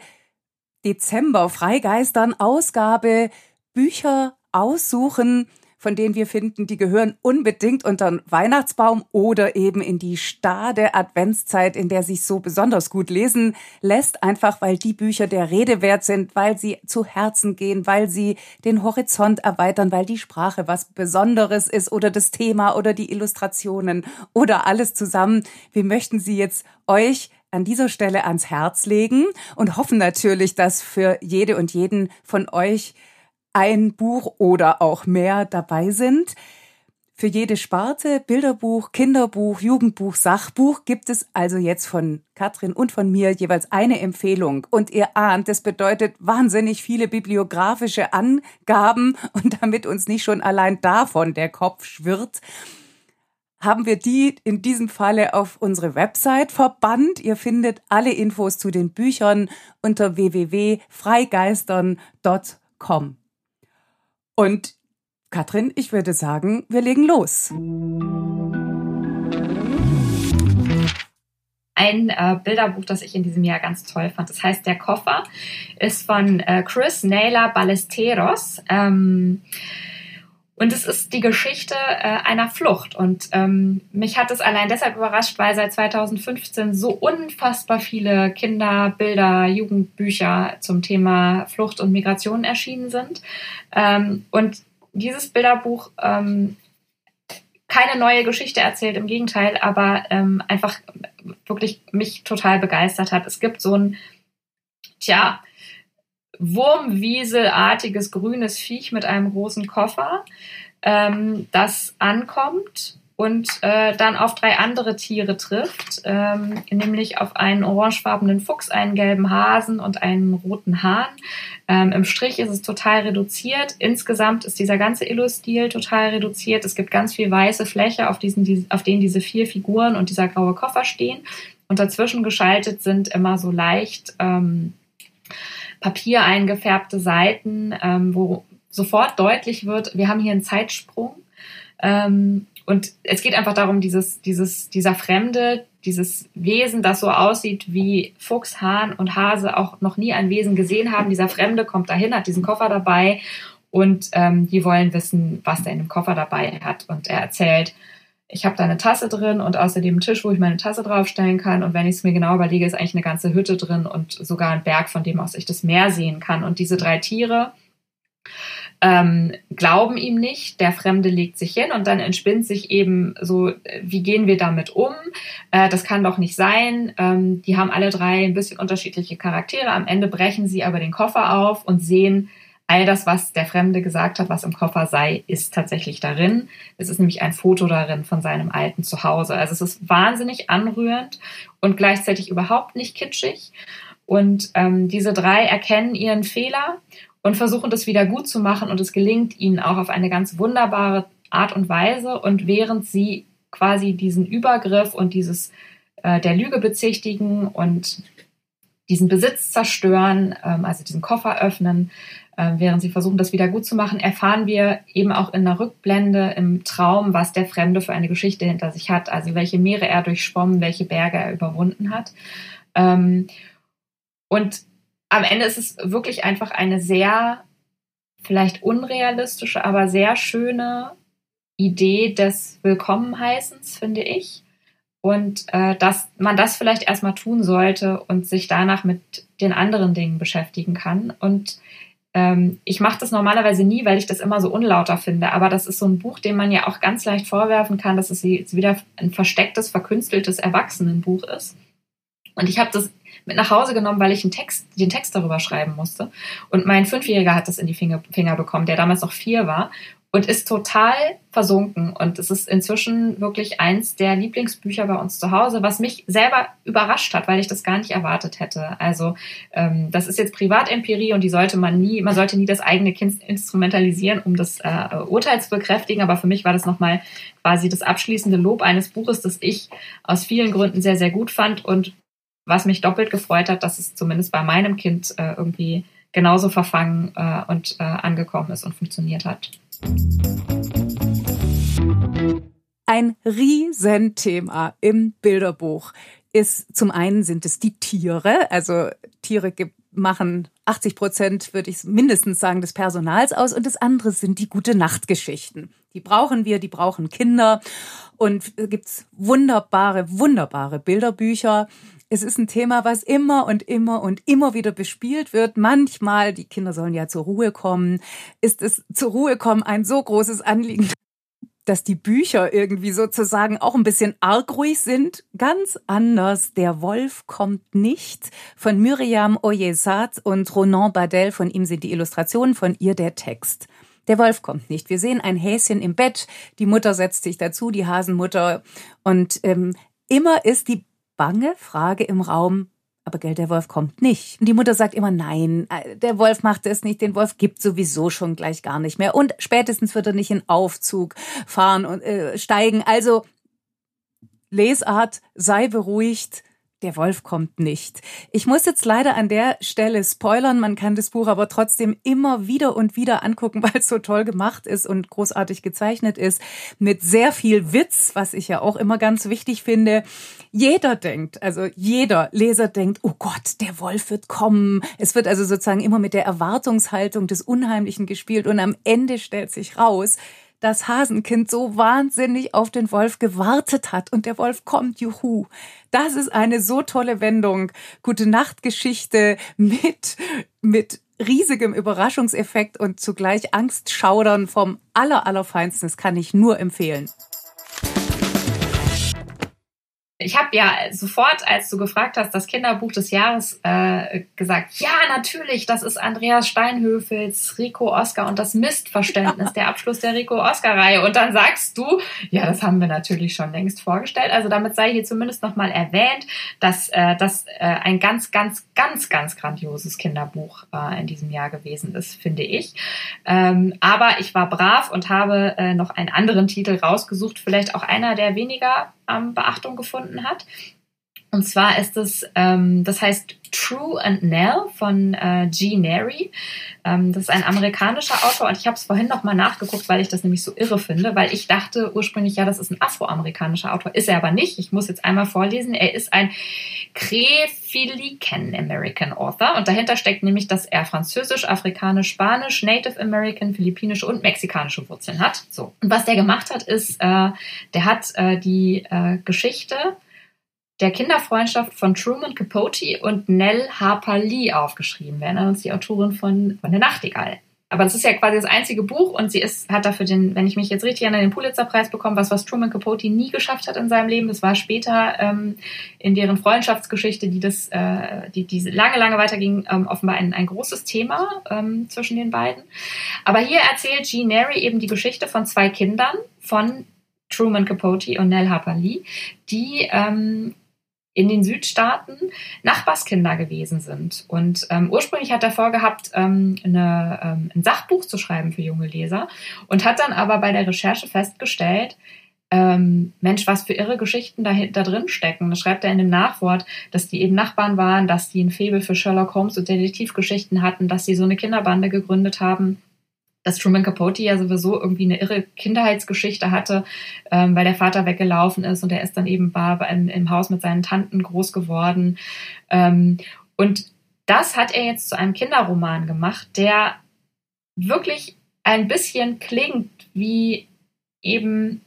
Dezember Freigeistern Ausgabe Bücher aussuchen, von denen wir finden, die gehören unbedingt unter den Weihnachtsbaum oder eben in die stade Adventszeit, in der sich so besonders gut lesen lässt, einfach weil die Bücher der Rede wert sind, weil sie zu Herzen gehen, weil sie den Horizont erweitern, weil die Sprache was Besonderes ist oder das Thema oder die Illustrationen oder alles zusammen. Wir möchten sie jetzt euch an dieser Stelle ans Herz legen und hoffen natürlich, dass für jede und jeden von euch ein Buch oder auch mehr dabei sind. Für jede Sparte, Bilderbuch, Kinderbuch, Jugendbuch, Sachbuch gibt es also jetzt von Katrin und von mir jeweils eine Empfehlung. Und ihr ahnt, das bedeutet wahnsinnig viele bibliografische Angaben und damit uns nicht schon allein davon der Kopf schwirrt, haben wir die in diesem Falle auf unsere Website verbannt. Ihr findet alle Infos zu den Büchern unter www.freigeistern.com. Und Katrin, ich würde sagen, wir legen los.
Ein äh, Bilderbuch, das ich in diesem Jahr ganz toll fand. Das heißt Der Koffer, ist von äh, Chris Naylor Ballesteros. Ähm, Und es ist die Geschichte äh, einer Flucht. Und ähm, mich hat es allein deshalb überrascht, weil seit 2015 so unfassbar viele Kinderbilder, Jugendbücher zum Thema Flucht und Migration erschienen sind. Ähm, und dieses Bilderbuch ähm, keine neue Geschichte erzählt, im Gegenteil, aber ähm, einfach wirklich mich total begeistert hat. Es gibt so ein, tja, Wurmwieselartiges grünes Viech mit einem großen Koffer, ähm, das ankommt und äh, dann auf drei andere Tiere trifft, ähm, nämlich auf einen orangefarbenen Fuchs, einen gelben Hasen und einen roten Hahn. Ähm, Im Strich ist es total reduziert. Insgesamt ist dieser ganze Illusttil total reduziert. Es gibt ganz viel weiße Fläche, auf, diesen, auf denen diese vier Figuren und dieser graue Koffer stehen. Und dazwischen geschaltet sind immer so leicht ähm, Papier eingefärbte Seiten, ähm, wo sofort deutlich wird, wir haben hier einen Zeitsprung. Ähm, und es geht einfach darum, dieses, dieses, dieser Fremde, dieses Wesen, das so aussieht wie Fuchs, Hahn und Hase, auch noch nie ein Wesen gesehen haben. Dieser Fremde kommt dahin, hat diesen Koffer dabei und ähm, die wollen wissen, was der in dem Koffer dabei hat. Und er erzählt, ich habe da eine Tasse drin und außerdem einen Tisch, wo ich meine Tasse draufstellen kann. Und wenn ich es mir genau überlege, ist eigentlich eine ganze Hütte drin und sogar ein Berg, von dem aus ich das Meer sehen kann. Und diese drei Tiere ähm, glauben ihm nicht. Der Fremde legt sich hin und dann entspinnt sich eben so, wie gehen wir damit um? Äh, das kann doch nicht sein. Ähm, die haben alle drei ein bisschen unterschiedliche Charaktere. Am Ende brechen sie aber den Koffer auf und sehen, all das, was der Fremde gesagt hat, was im Koffer sei, ist tatsächlich darin. Es ist nämlich ein Foto darin von seinem alten Zuhause. Also es ist wahnsinnig anrührend und gleichzeitig überhaupt nicht kitschig. Und ähm, diese drei erkennen ihren Fehler und versuchen das wieder gut zu machen und es gelingt ihnen auch auf eine ganz wunderbare Art und Weise. Und während sie quasi diesen Übergriff und dieses äh, der Lüge bezichtigen und diesen Besitz zerstören, ähm, also diesen Koffer öffnen, während sie versuchen, das wieder gut zu machen, erfahren wir eben auch in der Rückblende im Traum, was der Fremde für eine Geschichte hinter sich hat, also welche Meere er durchschwommen, welche Berge er überwunden hat. Ähm, und am Ende ist es wirklich einfach eine sehr, vielleicht unrealistische, aber sehr schöne Idee des Willkommenheißens, finde ich. Und äh, dass man das vielleicht erstmal tun sollte und sich danach mit den anderen Dingen beschäftigen kann. Und ähm, ich mache das normalerweise nie, weil ich das immer so unlauter finde. Aber das ist so ein Buch, dem man ja auch ganz leicht vorwerfen kann, dass es wieder ein verstecktes, verkünsteltes Erwachsenenbuch ist. Und ich habe das mit nach Hause genommen, weil ich einen Text, den Text darüber schreiben musste. Und mein Fünfjähriger hat das in die Finger, Finger bekommen, der damals noch vier war und ist total versunken. Und es ist inzwischen wirklich eins der Lieblingsbücher bei uns zu Hause, was mich selber überrascht hat, weil ich das gar nicht erwartet hätte. Also ähm, das ist jetzt Privatempirie und die sollte man nie, man sollte nie das eigene Kind instrumentalisieren, um das äh, Urteil zu bekräftigen. Aber für mich war das nochmal quasi das abschließende Lob eines Buches, das ich aus vielen Gründen sehr, sehr gut fand und was mich doppelt gefreut hat, dass es zumindest bei meinem Kind äh, irgendwie genauso verfangen äh, und äh, angekommen ist und funktioniert hat.
Ein Riesenthema im Bilderbuch ist zum einen sind es die Tiere, also Tiere machen 80 Prozent, würde ich mindestens sagen, des Personals aus. Und das andere sind die gute Nachtgeschichten. Die brauchen wir, die brauchen Kinder. Und gibt's wunderbare, wunderbare Bilderbücher es ist ein Thema, was immer und immer und immer wieder bespielt wird. Manchmal, die Kinder sollen ja zur Ruhe kommen, ist es zur Ruhe kommen ein so großes Anliegen, dass die Bücher irgendwie sozusagen auch ein bisschen arg ruhig sind. Ganz anders. Der Wolf kommt nicht von Myriam Oyesat und Ronan Badel. Von ihm sind die Illustrationen, von ihr der Text. Der Wolf kommt nicht. Wir sehen ein Häschen im Bett. Die Mutter setzt sich dazu, die Hasenmutter. Und ähm, immer ist die bange Frage im Raum, aber gell, der Wolf kommt nicht. Und die Mutter sagt immer, nein, äh, der Wolf macht es nicht, den Wolf gibt sowieso schon gleich gar nicht mehr. Und spätestens wird er nicht in Aufzug fahren und äh, steigen. Also Lesart, sei beruhigt, der Wolf kommt nicht. Ich muss jetzt leider an der Stelle spoilern. Man kann das Buch aber trotzdem immer wieder und wieder angucken, weil es so toll gemacht ist und großartig gezeichnet ist. Mit sehr viel Witz, was ich ja auch immer ganz wichtig finde. Jeder denkt, also jeder Leser denkt, oh Gott, der Wolf wird kommen. Es wird also sozusagen immer mit der Erwartungshaltung des Unheimlichen gespielt und am Ende stellt sich raus, das Hasenkind so wahnsinnig auf den Wolf gewartet hat und der Wolf kommt, juhu. Das ist eine so tolle Wendung. Gute Nachtgeschichte mit, mit riesigem Überraschungseffekt und zugleich Angstschaudern vom aller, allerfeinsten. Das kann ich nur empfehlen.
Ich habe ja sofort, als du gefragt hast, das Kinderbuch des Jahres äh, gesagt, ja, natürlich, das ist Andreas Steinhöfels Rico Oscar und das Mistverständnis, der Abschluss der Rico Oscar-Reihe. Und dann sagst du, ja, das haben wir natürlich schon längst vorgestellt. Also damit sei hier zumindest nochmal erwähnt, dass äh, das äh, ein ganz, ganz, ganz, ganz grandioses Kinderbuch äh, in diesem Jahr gewesen ist, finde ich. Ähm, aber ich war brav und habe äh, noch einen anderen Titel rausgesucht, vielleicht auch einer der weniger ähm, Beachtung gefunden hat. Und zwar ist es, ähm, das heißt True and Nell von äh, G. Neri. Ähm, das ist ein amerikanischer Autor und ich habe es vorhin nochmal nachgeguckt, weil ich das nämlich so irre finde, weil ich dachte ursprünglich, ja, das ist ein afroamerikanischer Autor. Ist er aber nicht. Ich muss jetzt einmal vorlesen. Er ist ein Krefiliken American Author und dahinter steckt nämlich, dass er Französisch, Afrikanisch, Spanisch, Native American, Philippinische und mexikanische Wurzeln hat. So. Und was der gemacht hat, ist, äh, der hat äh, die äh, Geschichte der Kinderfreundschaft von Truman Capote und Nell Harper Lee aufgeschrieben. Wir erinnern uns die Autorin von, von der Nachtigall. Aber das ist ja quasi das einzige Buch und sie ist, hat dafür den, wenn ich mich jetzt richtig erinnere, den Pulitzerpreis bekommen, was, was Truman Capote nie geschafft hat in seinem Leben. Das war später ähm, in deren Freundschaftsgeschichte, die das, äh, die, die lange, lange weiterging, ähm, offenbar ein, ein großes Thema ähm, zwischen den beiden. Aber hier erzählt Jean Neri eben die Geschichte von zwei Kindern von Truman Capote und Nell Harper Lee, die ähm, in den Südstaaten Nachbarskinder gewesen sind. Und ähm, ursprünglich hat er vorgehabt, ähm, eine, ähm, ein Sachbuch zu schreiben für junge Leser und hat dann aber bei der Recherche festgestellt, ähm, Mensch, was für irre Geschichten da, da drin stecken. Das schreibt er in dem Nachwort, dass die eben Nachbarn waren, dass die ein Faible für Sherlock Holmes und Detektivgeschichten hatten, dass sie so eine Kinderbande gegründet haben dass Truman Capote ja sowieso irgendwie eine irre Kindheitsgeschichte hatte, ähm, weil der Vater weggelaufen ist und er ist dann eben war im, im Haus mit seinen Tanten groß geworden. Ähm, und das hat er jetzt zu einem Kinderroman gemacht, der wirklich ein bisschen klingt wie eben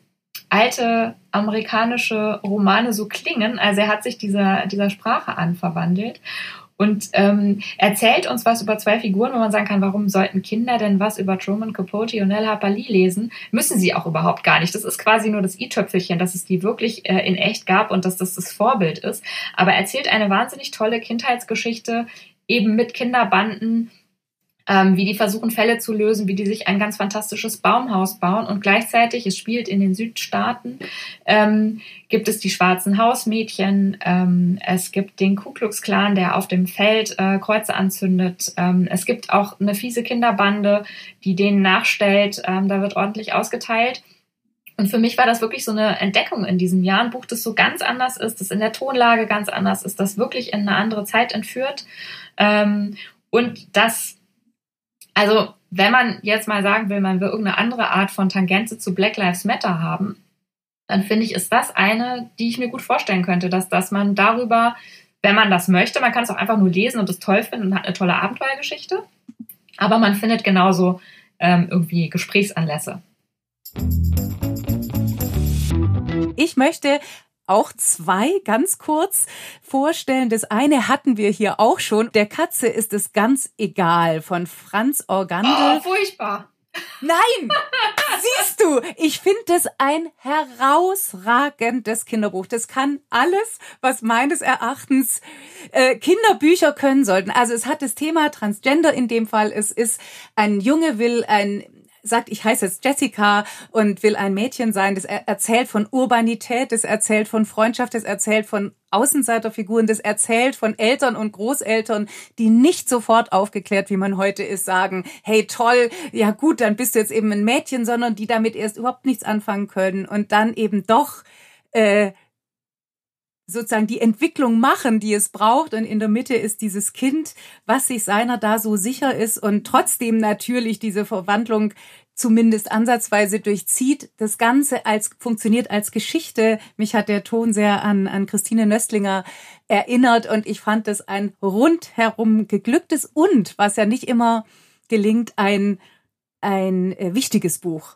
alte amerikanische Romane so klingen. Also er hat sich dieser, dieser Sprache anverwandelt und ähm, erzählt uns was über zwei Figuren, wo man sagen kann, warum sollten Kinder denn was über Truman Capote und Nell Harper Lee lesen? Müssen sie auch überhaupt gar nicht. Das ist quasi nur das i-Töpfelchen, dass es die wirklich äh, in echt gab und dass das das Vorbild ist. Aber erzählt eine wahnsinnig tolle Kindheitsgeschichte eben mit Kinderbanden, ähm, wie die versuchen, Fälle zu lösen, wie die sich ein ganz fantastisches Baumhaus bauen. Und gleichzeitig, es spielt in den Südstaaten, ähm, gibt es die schwarzen Hausmädchen, ähm, es gibt den Ku Klux Klan, der auf dem Feld äh, Kreuze anzündet, ähm, es gibt auch eine fiese Kinderbande, die denen nachstellt, ähm, da wird ordentlich ausgeteilt. Und für mich war das wirklich so eine Entdeckung in diesem Jahr, ein Buch, das so ganz anders ist, das in der Tonlage ganz anders ist, das wirklich in eine andere Zeit entführt. Ähm, und das also, wenn man jetzt mal sagen will, man will irgendeine andere Art von Tangente zu Black Lives Matter haben, dann finde ich, ist das eine, die ich mir gut vorstellen könnte, dass, dass man darüber, wenn man das möchte, man kann es auch einfach nur lesen und es toll finden und hat eine tolle Abenteuergeschichte, aber man findet genauso ähm, irgendwie Gesprächsanlässe.
Ich möchte auch zwei ganz kurz vorstellen. Das eine hatten wir hier auch schon. Der Katze ist es ganz egal von Franz Organdel.
Oh, furchtbar.
Nein! Siehst du, ich finde das ein herausragendes Kinderbuch. Das kann alles, was meines Erachtens äh, Kinderbücher können sollten. Also es hat das Thema Transgender in dem Fall. Es ist ein Junge will ein sagt, ich heiße jetzt Jessica und will ein Mädchen sein, das erzählt von Urbanität, das erzählt von Freundschaft, das erzählt von Außenseiterfiguren, das erzählt von Eltern und Großeltern, die nicht sofort aufgeklärt, wie man heute ist, sagen, hey toll, ja gut, dann bist du jetzt eben ein Mädchen, sondern die damit erst überhaupt nichts anfangen können und dann eben doch äh, sozusagen die Entwicklung machen, die es braucht. Und in der Mitte ist dieses Kind, was sich seiner da so sicher ist und trotzdem natürlich diese Verwandlung zumindest ansatzweise durchzieht. Das Ganze als funktioniert als Geschichte. Mich hat der Ton sehr an, an Christine Nöstlinger erinnert und ich fand das ein rundherum geglücktes und, was ja nicht immer gelingt, ein ein äh, wichtiges Buch.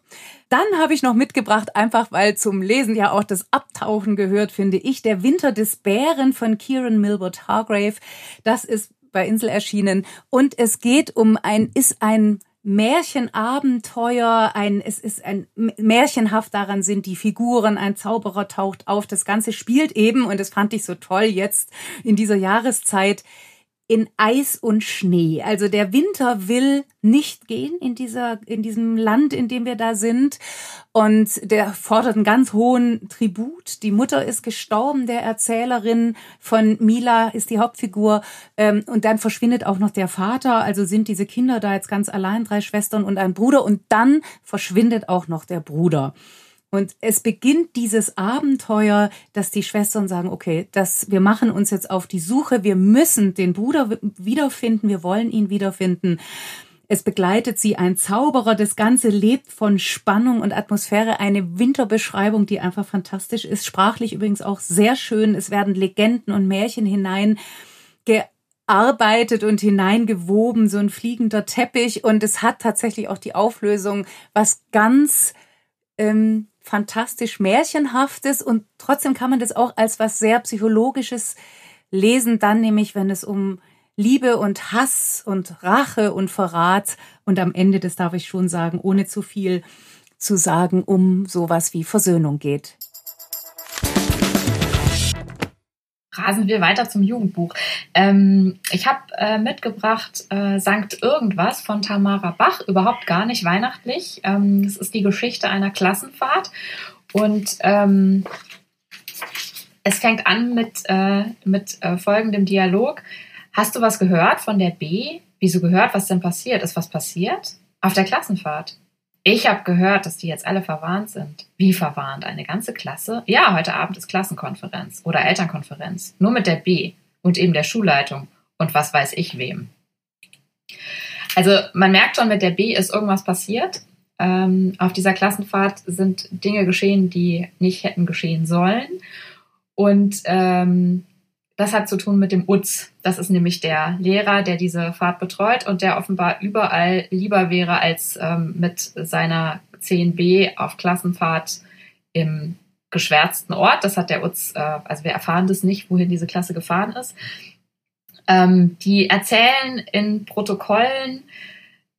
Dann habe ich noch mitgebracht, einfach weil zum Lesen ja auch das Abtauchen gehört, finde ich, Der Winter des Bären von Kieran Milbert Hargrave. Das ist bei Insel erschienen und es geht um ein, ist ein Märchenabenteuer, ein, es ist ein märchenhaft daran sind die Figuren, ein Zauberer taucht auf, das Ganze spielt eben, und das fand ich so toll jetzt in dieser Jahreszeit, in Eis und Schnee. Also der Winter will nicht gehen in dieser, in diesem Land, in dem wir da sind. Und der fordert einen ganz hohen Tribut. Die Mutter ist gestorben, der Erzählerin von Mila ist die Hauptfigur. Ähm, und dann verschwindet auch noch der Vater. Also sind diese Kinder da jetzt ganz allein, drei Schwestern und ein Bruder. Und dann verschwindet auch noch der Bruder. Und es beginnt dieses Abenteuer, dass die Schwestern sagen, okay, das, wir machen uns jetzt auf die Suche, wir müssen den Bruder wiederfinden, wir wollen ihn wiederfinden. Es begleitet sie ein Zauberer. Das Ganze lebt von Spannung und Atmosphäre. Eine Winterbeschreibung, die einfach fantastisch ist. Sprachlich übrigens auch sehr schön. Es werden Legenden und Märchen hinein gearbeitet und hineingewoben. So ein fliegender Teppich. Und es hat tatsächlich auch die Auflösung, was ganz ähm, fantastisch Märchenhaftes und trotzdem kann man das auch als was sehr Psychologisches lesen, dann nämlich, wenn es um Liebe und Hass und Rache und Verrat und am Ende, das darf ich schon sagen, ohne zu viel zu sagen, um sowas wie Versöhnung geht.
Rasen wir weiter zum Jugendbuch. Ähm, ich habe äh, mitgebracht äh, Sankt Irgendwas von Tamara Bach, überhaupt gar nicht weihnachtlich. Ähm, ist die Geschichte einer Klassenfahrt und ähm, es fängt an mit, äh, mit äh, folgendem Dialog. Hast du was gehört von der B? Wieso gehört? Was denn passiert? Ist was passiert? Auf der Klassenfahrt. Ich habe gehört, dass die jetzt alle verwarnt sind. Wie verwarnt? Eine ganze Klasse? Ja, heute Abend ist Klassenkonferenz oder Elternkonferenz. Nur mit der B und eben der Schulleitung und was weiß ich wem. Also man merkt schon, mit der B ist irgendwas passiert. Ähm, auf dieser Klassenfahrt sind Dinge geschehen, die nicht hätten geschehen sollen. Und ähm, das hat zu tun mit dem UZ. Das ist nämlich der Lehrer, der diese Fahrt betreut und der offenbar überall lieber wäre, als ähm, mit seiner 10b auf Klassenfahrt im geschwärzten Ort. Das hat der UZ, äh, also wir erfahren das nicht, wohin diese Klasse gefahren ist. Ähm, die erzählen in Protokollen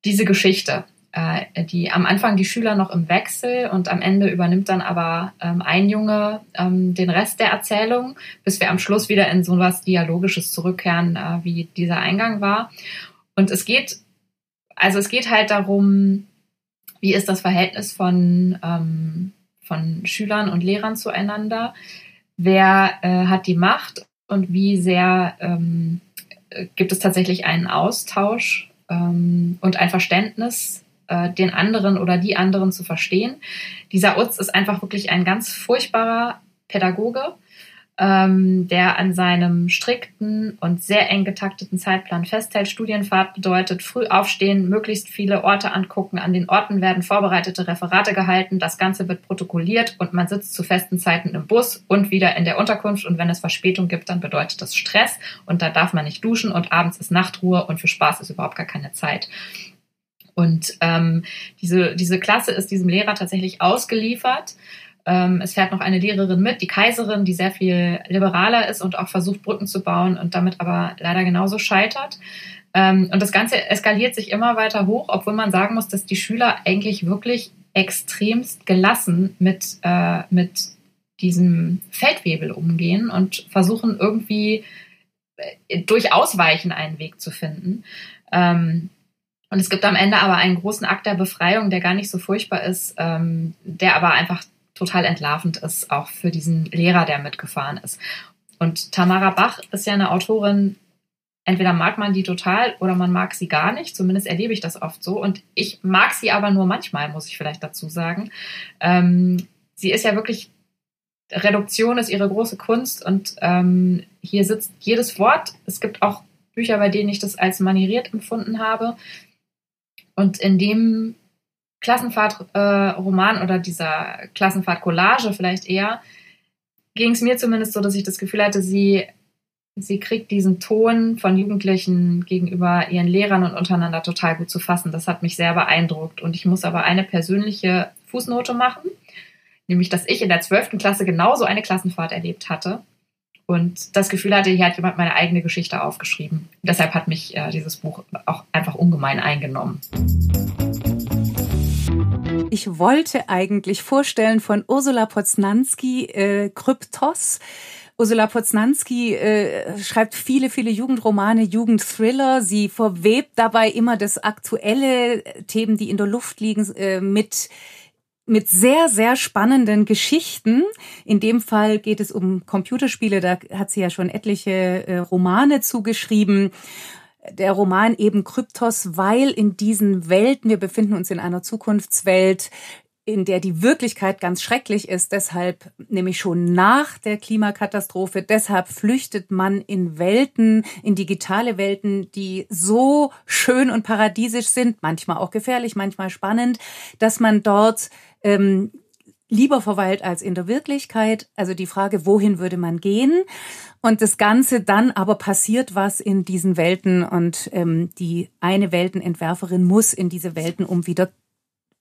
diese Geschichte äh, die am Anfang die Schüler noch im Wechsel und am Ende übernimmt dann aber ähm, ein Junge ähm, den Rest der Erzählung, bis wir am Schluss wieder in so was Dialogisches zurückkehren, äh, wie dieser Eingang war. Und es geht, also es geht halt darum, wie ist das Verhältnis von, ähm, von Schülern und Lehrern zueinander? Wer äh, hat die Macht und wie sehr ähm, gibt es tatsächlich einen Austausch ähm, und ein Verständnis äh, den anderen oder die anderen zu verstehen. Dieser Utz ist einfach wirklich ein ganz furchtbarer Pädagoge, ähm, der an seinem strikten und sehr eng getakteten Zeitplan festhält. Studienfahrt bedeutet früh aufstehen, möglichst viele Orte angucken. An den Orten werden vorbereitete Referate gehalten. Das Ganze wird protokolliert und man sitzt zu festen Zeiten im Bus und wieder in der Unterkunft. Und wenn es Verspätung gibt, dann bedeutet das Stress und da darf man nicht duschen und abends ist Nachtruhe und für Spaß ist überhaupt gar keine Zeit. Und ähm, diese, diese Klasse ist diesem Lehrer tatsächlich ausgeliefert. Ähm, es fährt noch eine Lehrerin mit, die Kaiserin, die sehr viel liberaler ist und auch versucht, Brücken zu bauen und damit aber leider genauso scheitert. Ähm, und das Ganze eskaliert sich immer weiter hoch, obwohl man sagen muss, dass die Schüler eigentlich wirklich extremst gelassen mit, äh, mit diesem Feldwebel umgehen und versuchen irgendwie äh, durch Ausweichen einen Weg zu finden. Ähm, und es gibt am Ende aber einen großen Akt der Befreiung, der gar nicht so furchtbar ist, ähm, der aber einfach total entlarvend ist, auch für diesen Lehrer, der mitgefahren ist. Und Tamara Bach ist ja eine Autorin, entweder mag man die total oder man mag sie gar nicht. Zumindest erlebe ich das oft so. Und ich mag sie aber nur manchmal, muss ich vielleicht dazu sagen. Ähm, sie ist ja wirklich, Reduktion ist ihre große Kunst und ähm, hier sitzt jedes Wort. Es gibt auch Bücher, bei denen ich das als manieriert empfunden habe. Und in dem Klassenfahrt-Roman äh, oder dieser Klassenfahrt-Collage vielleicht eher, ging es mir zumindest so, dass ich das Gefühl hatte, sie sie kriegt diesen Ton von Jugendlichen gegenüber ihren Lehrern und untereinander total gut zu fassen. Das hat mich sehr beeindruckt. Und ich muss aber eine persönliche Fußnote machen, nämlich, dass ich in der 12. Klasse genauso eine Klassenfahrt erlebt hatte und das Gefühl hatte, hier hat jemand meine eigene Geschichte aufgeschrieben. Deshalb hat mich äh, dieses Buch auch einfach ungemein eingenommen.
Ich wollte eigentlich vorstellen von Ursula Poznanski äh, Kryptos. Ursula Poznanski äh, schreibt viele, viele Jugendromane, Jugendthriller. Sie verwebt dabei immer das aktuelle Themen, die in der Luft liegen, äh, mit mit sehr, sehr spannenden Geschichten. In dem Fall geht es um Computerspiele, da hat sie ja schon etliche äh, Romane zugeschrieben. Der Roman eben Kryptos, weil in diesen Welten, wir befinden uns in einer Zukunftswelt, in der die Wirklichkeit ganz schrecklich ist, deshalb nämlich schon nach der Klimakatastrophe, deshalb flüchtet man in Welten, in digitale Welten, die so schön und paradiesisch sind, manchmal auch gefährlich, manchmal spannend, dass man dort ähm, lieber verweilt als in der Wirklichkeit. Also die Frage, wohin würde man gehen? Und das Ganze dann aber passiert was in diesen Welten und ähm, die eine Weltenentwerferin muss in diese Welten, um wieder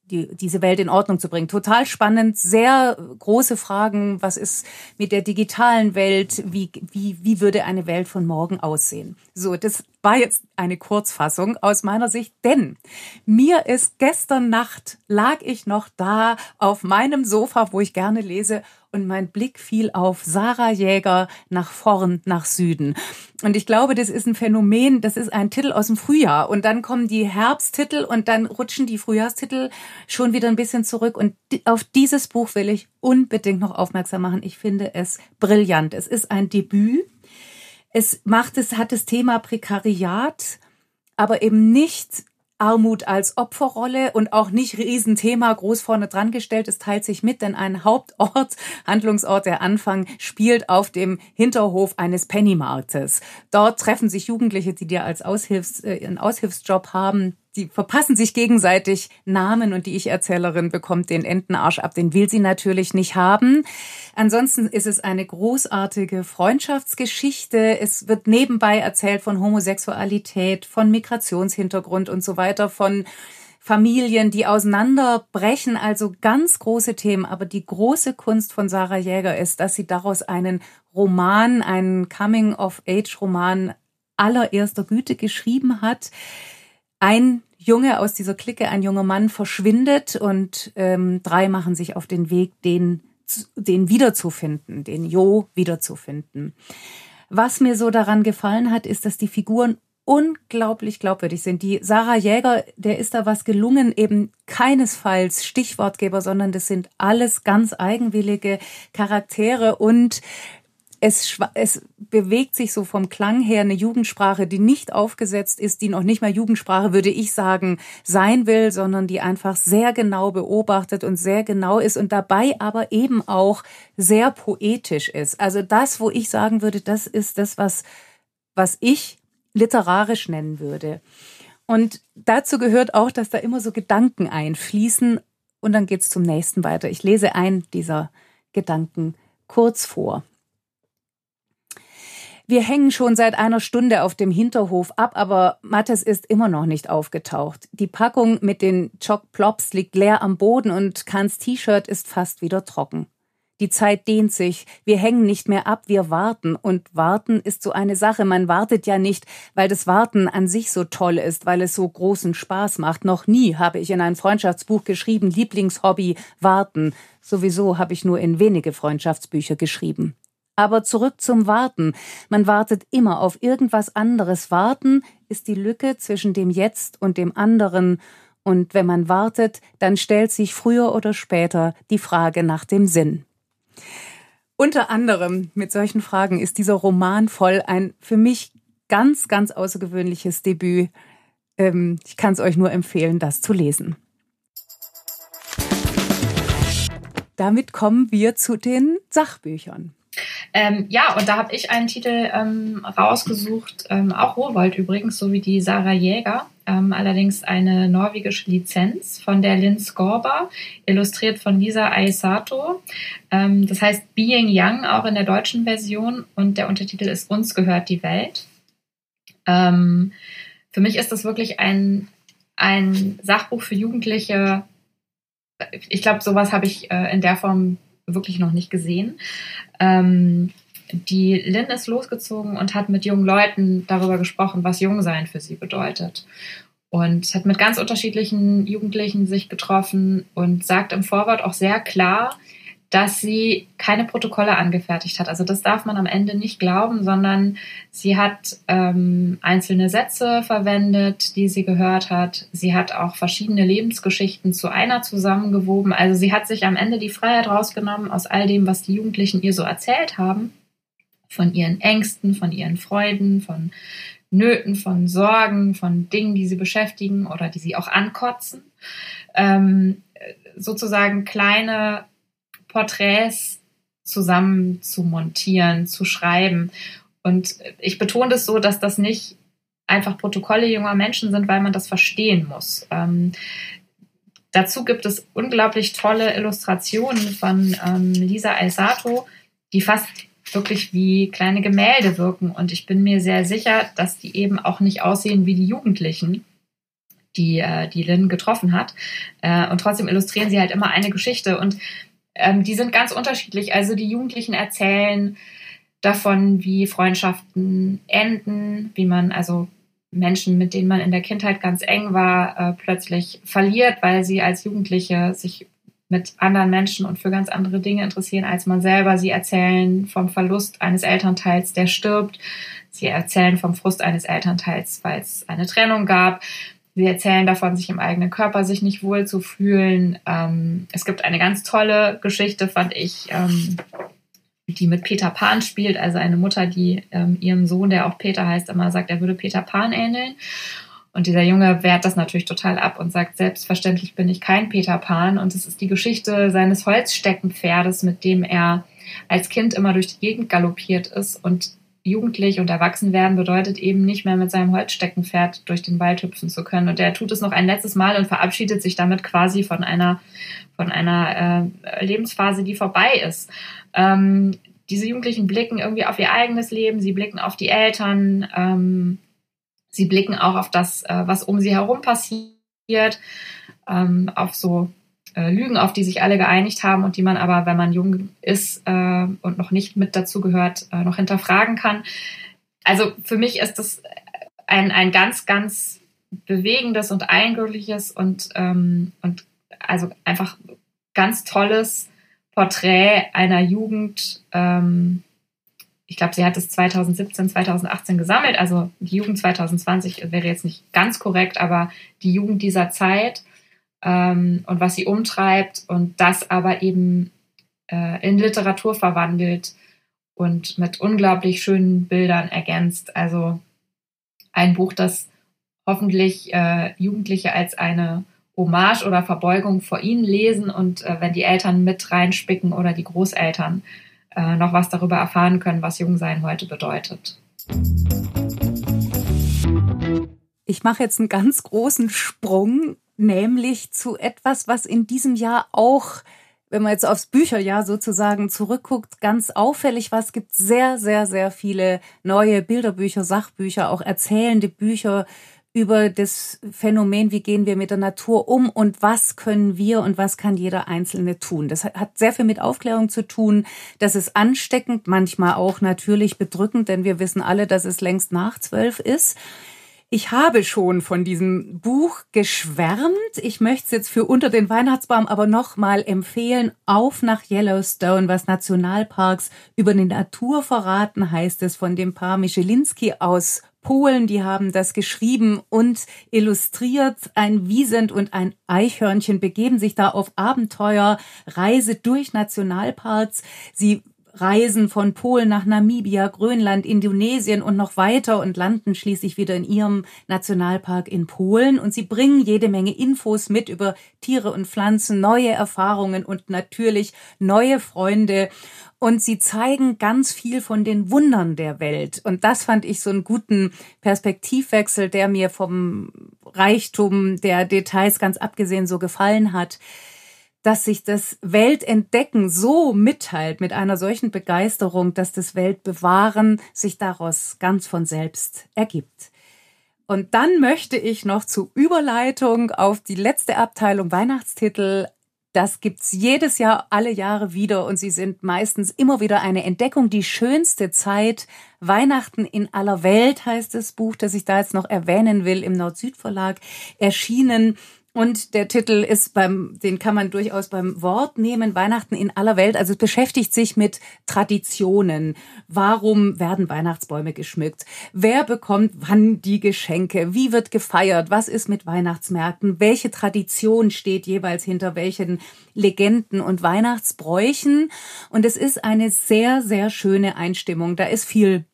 die, diese Welt in Ordnung zu bringen. Total spannend, sehr große Fragen. Was ist mit der digitalen Welt? Wie, wie, wie würde eine Welt von morgen aussehen? So, das war jetzt eine Kurzfassung aus meiner Sicht, denn mir ist gestern Nacht lag ich noch da auf meinem Sofa, wo ich gerne lese und mein Blick fiel auf Sarah Jäger nach vorn, nach Süden. Und ich glaube, das ist ein Phänomen, das ist ein Titel aus dem Frühjahr und dann kommen die Herbsttitel und dann rutschen die Frühjahrstitel schon wieder ein bisschen zurück und auf dieses Buch will ich unbedingt noch aufmerksam machen. Ich finde es brillant. Es ist ein Debüt. Es macht es, hat das Thema Prekariat, aber eben nicht Armut als Opferrolle und auch nicht Riesenthema groß vorne dran gestellt. Es teilt sich mit, denn ein Hauptort, Handlungsort, der Anfang spielt auf dem Hinterhof eines Pennymarktes. Dort treffen sich Jugendliche, die dir als Aushilfs, äh, einen Aushilfsjob haben, die verpassen sich gegenseitig Namen und die Ich-Erzählerin bekommt den Entenarsch ab. Den will sie natürlich nicht haben. Ansonsten ist es eine großartige Freundschaftsgeschichte. Es wird nebenbei erzählt von Homosexualität, von Migrationshintergrund und so weiter, von Familien, die auseinanderbrechen, also ganz große Themen. Aber die große Kunst von Sarah Jäger ist, dass sie daraus einen Roman, einen Coming-of-Age-Roman allererster Güte geschrieben hat. Ein Junge aus dieser Clique, ein junger Mann, verschwindet und ähm, drei machen sich auf den Weg, den, den wiederzufinden, den Jo wiederzufinden. Was mir so daran gefallen hat, ist, dass die Figuren unglaublich glaubwürdig sind. Die Sarah Jäger, der ist da was gelungen, eben keinesfalls Stichwortgeber, sondern das sind alles ganz eigenwillige Charaktere und es, es bewegt sich so vom Klang her eine Jugendsprache, die nicht aufgesetzt ist, die noch nicht mal Jugendsprache, würde ich sagen, sein will, sondern die einfach sehr genau beobachtet und sehr genau ist und dabei aber eben auch sehr poetisch ist. Also das, wo ich sagen würde, das ist das, was, was ich literarisch nennen würde. Und dazu gehört auch, dass da immer so Gedanken einfließen und dann geht's zum nächsten weiter. Ich lese einen dieser Gedanken kurz vor. Wir hängen schon seit einer Stunde auf dem Hinterhof ab, aber Mattes ist immer noch nicht aufgetaucht. Die Packung mit den Choc Plops liegt leer am Boden und Kans T-Shirt ist fast wieder trocken. Die Zeit dehnt sich, wir hängen nicht mehr ab, wir warten. Und warten ist so eine Sache. Man wartet ja nicht, weil das Warten an sich so toll ist, weil es so großen Spaß macht. Noch nie habe ich in ein Freundschaftsbuch geschrieben, Lieblingshobby, warten. Sowieso habe ich nur in wenige Freundschaftsbücher geschrieben. Aber zurück zum Warten. Man wartet immer auf irgendwas anderes. Warten ist die Lücke zwischen dem Jetzt und dem anderen. Und wenn man wartet, dann stellt sich früher oder später die Frage nach dem Sinn. Unter anderem mit solchen Fragen ist dieser Roman voll ein für mich ganz, ganz außergewöhnliches Debüt. Ähm, ich kann es euch nur empfehlen, das zu lesen. Damit kommen wir zu den Sachbüchern.
Ähm, ja, und da habe ich einen Titel ähm, rausgesucht, ähm, auch Rowold übrigens, so wie die Sarah Jäger. Ähm, allerdings eine norwegische Lizenz von der Lynn Skorber, illustriert von Lisa Aisato. Ähm, das heißt Being Young, auch in der deutschen Version. Und der Untertitel ist Uns gehört die Welt. Ähm, für mich ist das wirklich ein, ein Sachbuch für Jugendliche. Ich glaube, sowas habe ich äh, in der Form wirklich noch nicht gesehen. Ähm, die Lynn ist losgezogen und hat mit jungen Leuten darüber gesprochen, was Jungsein für sie bedeutet. Und hat mit ganz unterschiedlichen Jugendlichen sich getroffen und sagt im Vorwort auch sehr klar, dass sie keine Protokolle angefertigt hat. Also das darf man am Ende nicht glauben, sondern sie hat ähm, einzelne Sätze verwendet, die sie gehört hat. Sie hat auch verschiedene Lebensgeschichten zu einer zusammengewoben. Also sie hat sich am Ende die Freiheit rausgenommen aus all dem, was die Jugendlichen ihr so erzählt haben. Von ihren Ängsten, von ihren Freuden, von Nöten, von Sorgen, von Dingen, die sie beschäftigen oder die sie auch ankotzen. Ähm, sozusagen kleine Porträts zusammen zu montieren, zu schreiben. Und ich betone das so, dass das nicht einfach Protokolle junger Menschen sind, weil man das verstehen muss. Ähm, dazu gibt es unglaublich tolle Illustrationen von ähm, Lisa Aisato, die fast wirklich wie kleine Gemälde wirken. Und ich bin mir sehr sicher, dass die eben auch nicht aussehen wie die Jugendlichen, die, äh, die Lynn getroffen hat. Äh, und trotzdem illustrieren sie halt immer eine Geschichte. Und ähm, die sind ganz unterschiedlich. Also die Jugendlichen erzählen davon, wie Freundschaften enden, wie man also Menschen, mit denen man in der Kindheit ganz eng war, äh, plötzlich verliert, weil sie als Jugendliche sich mit anderen Menschen und für ganz andere Dinge interessieren als man selber. Sie erzählen vom Verlust eines Elternteils, der stirbt. Sie erzählen vom Frust eines Elternteils, weil es eine Trennung gab. Sie erzählen davon, sich im eigenen Körper sich nicht wohl zu fühlen. Ähm, es gibt eine ganz tolle Geschichte, fand ich, ähm, die mit Peter Pan spielt. Also eine Mutter, die ähm, ihrem Sohn, der auch Peter heißt, immer sagt, er würde Peter Pan ähneln. Und dieser Junge wehrt das natürlich total ab und sagt, selbstverständlich bin ich kein Peter Pan. Und es ist die Geschichte seines Holzsteckenpferdes, mit dem er als Kind immer durch die Gegend galoppiert ist und jugendlich und erwachsen werden bedeutet eben nicht mehr mit seinem Holzsteckenpferd durch den Wald hüpfen zu können. Und er tut es noch ein letztes Mal und verabschiedet sich damit quasi von einer, von einer äh, Lebensphase, die vorbei ist. Ähm, diese Jugendlichen blicken irgendwie auf ihr eigenes Leben, sie blicken auf die Eltern, ähm, sie blicken auch auf das, äh, was um sie herum passiert, ähm, auf so äh, Lügen, auf die sich alle geeinigt haben und die man aber, wenn man jung ist äh, und noch nicht mit dazu gehört, äh, noch hinterfragen kann. Also für mich ist das ein, ein ganz, ganz bewegendes und eindrückliches und, ähm, und also einfach ganz tolles Porträt einer Jugend. Ähm, ich glaube, sie hat es 2017, 2018 gesammelt. Also die Jugend 2020 wäre jetzt nicht ganz korrekt, aber die Jugend dieser Zeit ähm, und was sie umtreibt und das aber eben äh, in Literatur verwandelt und mit unglaublich schönen Bildern ergänzt. Also ein Buch, das hoffentlich äh, Jugendliche als eine Hommage oder Verbeugung vor ihnen lesen und äh, wenn die Eltern mit reinspicken oder die Großeltern äh, noch was darüber erfahren können, was Jungsein heute bedeutet.
Ich mache jetzt einen ganz großen Sprung nämlich zu etwas, was in diesem Jahr auch wenn man jetzt aufs Bücherjahr sozusagen zurückguckt, ganz auffällig war. Es gibt sehr, sehr, sehr viele neue Bilderbücher, Sachbücher, auch erzählende Bücher über das Phänomen, wie gehen wir mit der Natur um und was können wir und was kann jeder Einzelne tun. Das hat sehr viel mit Aufklärung zu tun. Das ist ansteckend, manchmal auch natürlich bedrückend, denn wir wissen alle, dass es längst nach zwölf ist. Ich habe schon von diesem Buch geschwärmt. Ich möchte es jetzt für unter den Weihnachtsbaum aber nochmal empfehlen. Auf nach Yellowstone, was Nationalparks über die Natur verraten, heißt es von dem Paar Michelinski aus Polen, die haben das geschrieben und illustriert. Ein Wiesent und ein Eichhörnchen begeben sich da auf Abenteuerreise durch Nationalparks. Sie reisen von Polen nach Namibia, Grönland, Indonesien und noch weiter und landen schließlich wieder in ihrem Nationalpark in Polen. Und sie bringen jede Menge Infos mit über Tiere und Pflanzen, neue Erfahrungen und natürlich neue Freunde. Und sie zeigen ganz viel von den Wundern der Welt. Und das fand ich so einen guten Perspektivwechsel, der mir vom Reichtum der Details ganz abgesehen so gefallen hat dass sich das Weltentdecken so mitteilt mit einer solchen Begeisterung, dass das Weltbewahren sich daraus ganz von selbst ergibt. Und dann möchte ich noch zur Überleitung auf die letzte Abteilung Weihnachtstitel das gibt's jedes Jahr, alle Jahre wieder und sie sind meistens immer wieder eine Entdeckung. Die schönste Zeit, Weihnachten in aller Welt heißt das Buch, das ich da jetzt noch erwähnen will, im Nord-Süd-Verlag erschienen. Und der Titel ist beim, den kann man durchaus beim Wort nehmen, Weihnachten in aller Welt. Also es beschäftigt sich mit Traditionen. Warum werden Weihnachtsbäume geschmückt? Wer bekommt wann die Geschenke? Wie wird gefeiert? Was ist mit Weihnachtsmärkten? Welche Tradition steht jeweils hinter welchen Legenden und Weihnachtsbräuchen? Und es ist eine sehr, sehr schöne Einstimmung. Da ist viel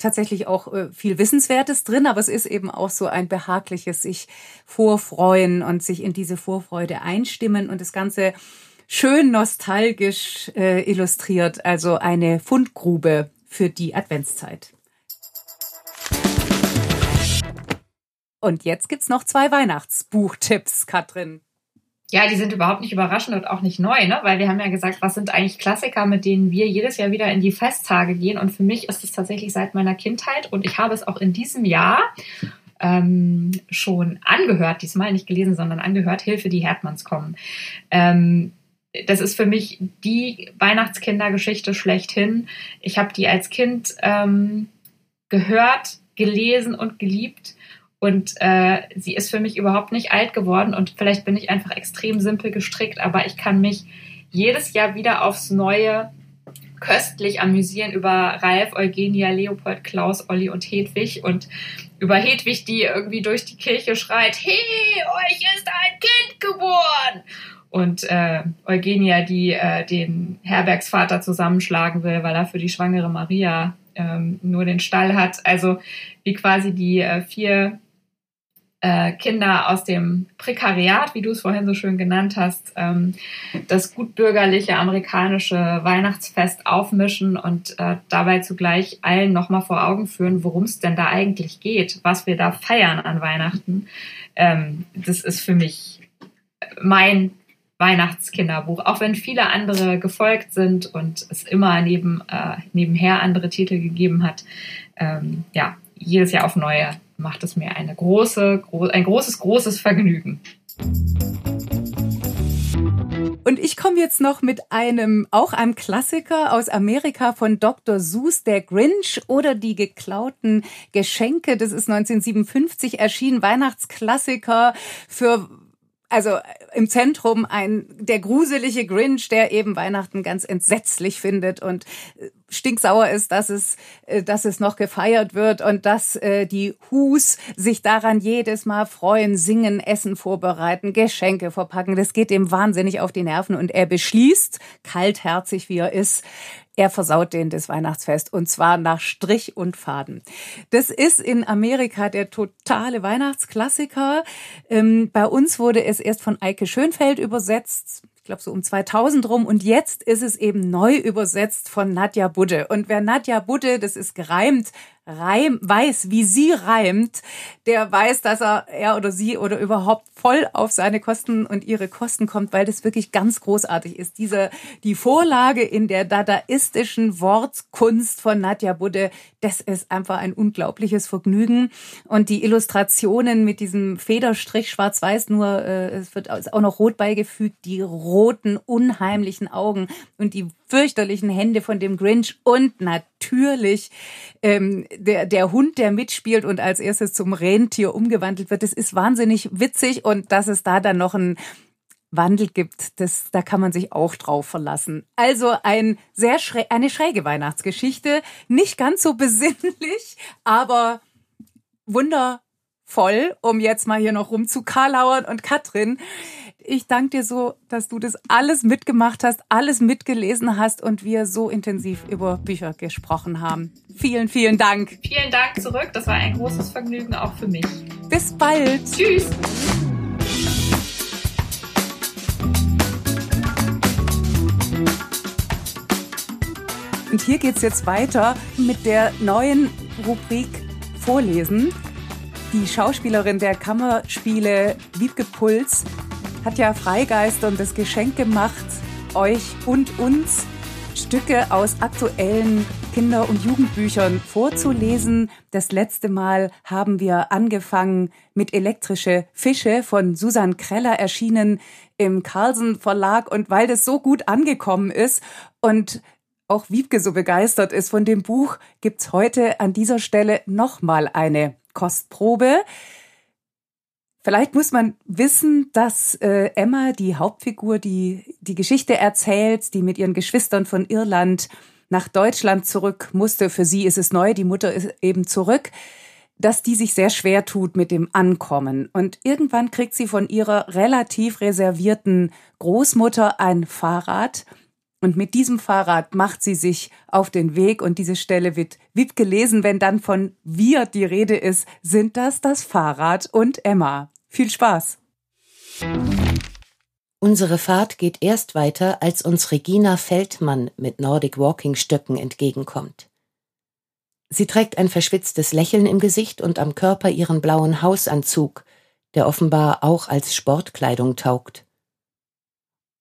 tatsächlich auch äh, viel Wissenswertes drin, aber es ist eben auch so ein behagliches sich vorfreuen und sich in diese Vorfreude einstimmen und das Ganze schön nostalgisch äh, illustriert, also eine Fundgrube für die Adventszeit. Und jetzt gibt's noch zwei Weihnachtsbuchtipps, Katrin.
Ja, die sind überhaupt nicht überraschend und auch nicht neu, ne? weil wir haben ja gesagt, was sind eigentlich Klassiker, mit denen wir jedes Jahr wieder in die Festtage gehen. Und für mich ist es tatsächlich seit meiner Kindheit und ich habe es auch in diesem Jahr ähm, schon angehört, diesmal nicht gelesen, sondern angehört, Hilfe, die Herdmanns kommen. Ähm, das ist für mich die Weihnachtskindergeschichte schlechthin. Ich habe die als Kind ähm, gehört, gelesen und geliebt und äh, sie ist für mich überhaupt nicht alt geworden und vielleicht bin ich einfach extrem simpel gestrickt, aber ich kann mich jedes Jahr wieder aufs Neue köstlich amüsieren über Ralf, Eugenia, Leopold, Klaus, Olli und Hedwig und über Hedwig, die irgendwie durch die Kirche schreit, hey, euch ist ein Kind geboren! Und äh, Eugenia, die äh, den Herbergsvater zusammenschlagen will, weil er für die schwangere Maria ähm, nur den Stall hat. Also wie quasi die äh, vier äh, Kinder aus dem Prekariat, wie du es vorhin so schön genannt hast, ähm, das gutbürgerliche amerikanische Weihnachtsfest aufmischen und äh, dabei zugleich allen nochmal vor Augen führen, worum es denn da eigentlich geht, was wir da feiern an Weihnachten. Ähm, das ist für mich mein Weihnachtskinderbuch, auch wenn viele andere gefolgt sind und es immer neben, äh, nebenher andere Titel gegeben hat. Ähm, ja, jedes Jahr auf neue macht es mir eine große, gro ein großes, großes Vergnügen.
Und ich komme jetzt noch mit einem, auch einem Klassiker aus Amerika von Dr. Seuss, der Grinch oder die geklauten Geschenke. Das ist 1957 erschienen, Weihnachtsklassiker für also im Zentrum ein der gruselige Grinch, der eben Weihnachten ganz entsetzlich findet und äh, stinksauer ist, dass es, äh, dass es noch gefeiert wird und dass äh, die Hus sich daran jedes Mal freuen, singen, Essen vorbereiten, Geschenke verpacken. Das geht ihm wahnsinnig auf die Nerven und er beschließt, kaltherzig wie er ist, er versaut denen das Weihnachtsfest und zwar nach Strich und Faden. Das ist in Amerika der totale Weihnachtsklassiker. Ähm, bei uns wurde es erst von Eike Schönfeld übersetzt ich glaube so um 2000 rum und jetzt ist es eben neu übersetzt von Nadja Budde. Und wer Nadja Budde, das ist gereimt, reim, weiß, wie sie reimt, der weiß, dass er, er oder sie oder überhaupt voll auf seine Kosten und ihre Kosten kommt, weil das wirklich ganz großartig ist. Diese, die Vorlage in der dadaistischen Wortkunst von Nadja Budde, das ist einfach ein unglaubliches Vergnügen. Und die Illustrationen mit diesem Federstrich schwarz-weiß, nur äh, es wird auch noch rot beigefügt, die roten, unheimlichen Augen und die fürchterlichen Hände von dem Grinch und natürlich ähm, der, der Hund, der mitspielt und als erstes zum Rentier umgewandelt wird. Das ist wahnsinnig witzig und dass es da dann noch ein Wandel gibt, das, da kann man sich auch drauf verlassen. Also ein sehr schrä eine schräge Weihnachtsgeschichte, nicht ganz so besinnlich, aber wunder voll, um jetzt mal hier noch rumzukarlauern. Und Katrin, ich danke dir so, dass du das alles mitgemacht hast, alles mitgelesen hast und wir so intensiv über Bücher gesprochen haben. Vielen, vielen Dank.
Vielen Dank zurück. Das war ein großes Vergnügen auch für mich.
Bis bald.
Tschüss.
Und hier geht's jetzt weiter mit der neuen Rubrik Vorlesen. Die Schauspielerin der Kammerspiele Wiebke Puls hat ja Freigeist und das Geschenk gemacht, euch und uns Stücke aus aktuellen Kinder- und Jugendbüchern vorzulesen. Das letzte Mal haben wir angefangen mit Elektrische Fische von Susan Kreller erschienen im Carlsen Verlag und weil das so gut angekommen ist und auch Wiebke so begeistert ist von dem Buch, gibt's heute an dieser Stelle nochmal eine Kostprobe. Vielleicht muss man wissen, dass äh, Emma, die Hauptfigur, die die Geschichte erzählt, die mit ihren Geschwistern von Irland nach Deutschland zurück musste. Für sie ist es neu, die Mutter ist eben zurück, dass die sich sehr schwer tut mit dem Ankommen. Und irgendwann kriegt sie von ihrer relativ reservierten Großmutter ein Fahrrad. Und mit diesem Fahrrad macht sie sich auf den Weg und diese Stelle wird, wird gelesen, wenn dann von wir die Rede ist, sind das das Fahrrad und Emma. Viel Spaß!
Unsere Fahrt geht erst weiter, als uns Regina Feldmann mit Nordic Walking Stöcken entgegenkommt. Sie trägt ein verschwitztes Lächeln im Gesicht und am Körper ihren blauen Hausanzug, der offenbar auch als Sportkleidung taugt.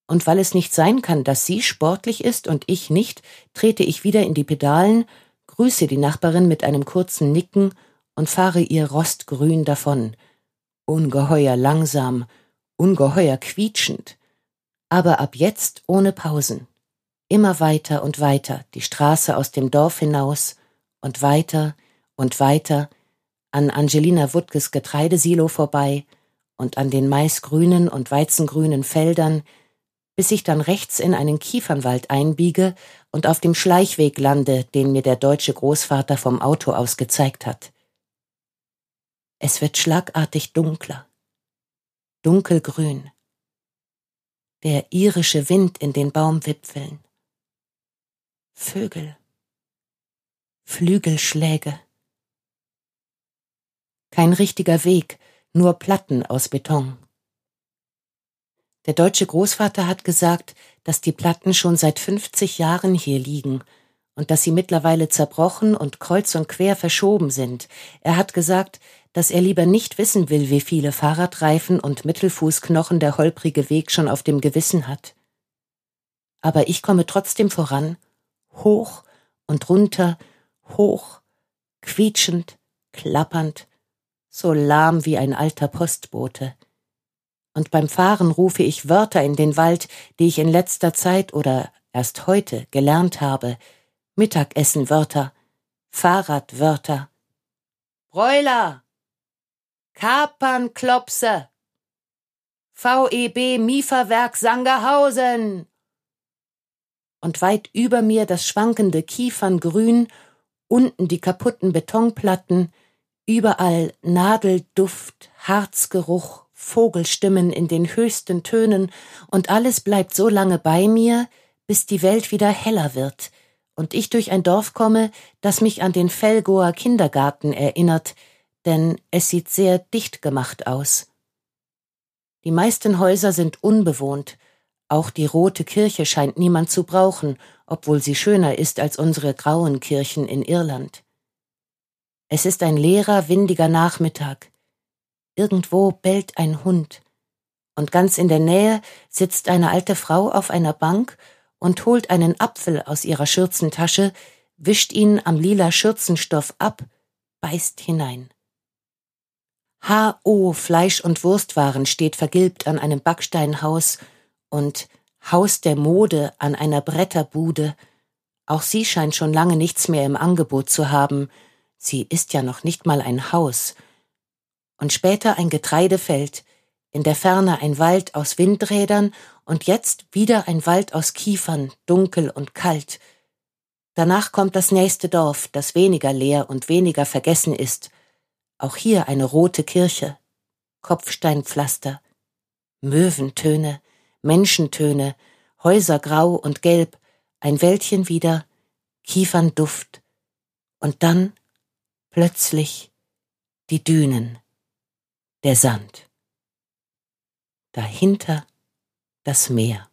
Und weil es nicht sein kann, dass sie sportlich ist und ich nicht, trete ich wieder in die Pedalen, grüße die Nachbarin mit einem kurzen Nicken und fahre ihr rostgrün davon. Ungeheuer langsam, ungeheuer quietschend. Aber ab jetzt ohne Pausen. Immer weiter und weiter die Straße aus dem Dorf hinaus und weiter und weiter an Angelina Wuttges Getreidesilo vorbei und an den maisgrünen und weizengrünen Feldern, bis ich dann rechts in einen Kiefernwald einbiege und auf dem Schleichweg lande, den mir der deutsche Großvater vom Auto aus gezeigt hat. Es wird schlagartig dunkler, dunkelgrün, der irische Wind in den Baumwipfeln, Vögel, Flügelschläge. Kein richtiger Weg, nur Platten aus Beton. Der deutsche Großvater hat gesagt, dass die Platten schon seit 50 Jahren hier liegen und dass sie mittlerweile zerbrochen und kreuz und quer verschoben sind. Er hat gesagt, dass er lieber nicht wissen will, wie viele Fahrradreifen und Mittelfußknochen der holprige Weg schon auf dem Gewissen hat. Aber ich komme trotzdem voran, hoch und runter, hoch, quietschend, klappernd, so lahm wie ein alter Postbote und beim Fahren rufe ich Wörter in den Wald, die ich in letzter Zeit oder erst heute gelernt habe. Mittagessenwörter, Fahrradwörter. Bräuler, Kapernklopse, VEB Mieferwerk Sangerhausen. Und weit über mir das schwankende Kieferngrün, unten die kaputten Betonplatten, überall Nadelduft, Harzgeruch, Vogelstimmen in den höchsten Tönen, und alles bleibt so lange bei mir, bis die Welt wieder heller wird und ich durch ein Dorf komme, das mich an den Felgoer Kindergarten erinnert, denn es sieht sehr dicht gemacht aus. Die meisten Häuser sind unbewohnt, auch die rote Kirche scheint niemand zu brauchen, obwohl sie schöner ist als unsere grauen Kirchen in Irland. Es ist ein leerer, windiger Nachmittag. Irgendwo bellt ein Hund. Und ganz in der Nähe sitzt eine alte Frau auf einer Bank und holt einen Apfel aus ihrer Schürzentasche, wischt ihn am lila Schürzenstoff ab, beißt hinein. H.O. Fleisch- und Wurstwaren steht vergilbt an einem Backsteinhaus und Haus der Mode an einer Bretterbude. Auch sie scheint schon lange nichts mehr im Angebot zu haben. Sie ist ja noch nicht mal ein Haus und später ein Getreidefeld, in der Ferne ein Wald aus Windrädern und jetzt wieder ein Wald aus Kiefern, dunkel und kalt. Danach kommt das nächste Dorf, das weniger leer und weniger vergessen ist, Auch hier eine rote Kirche, Kopfsteinpflaster, Möwentöne, Menschentöne, Häuser grau und gelb, ein Wäldchen wieder, Kiefernduft. Und dann plötzlich die Dünen, der Sand. Dahinter das Meer.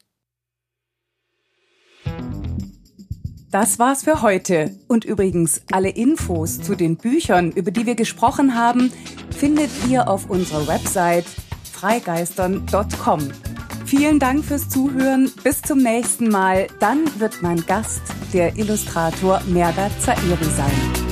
Das war's für heute. Und übrigens, alle Infos zu den Büchern, über die wir gesprochen haben, findet ihr auf unserer Website freigeistern.com. Vielen Dank fürs Zuhören. Bis zum nächsten Mal. Dann wird mein Gast der Illustrator Merda Zairi sein.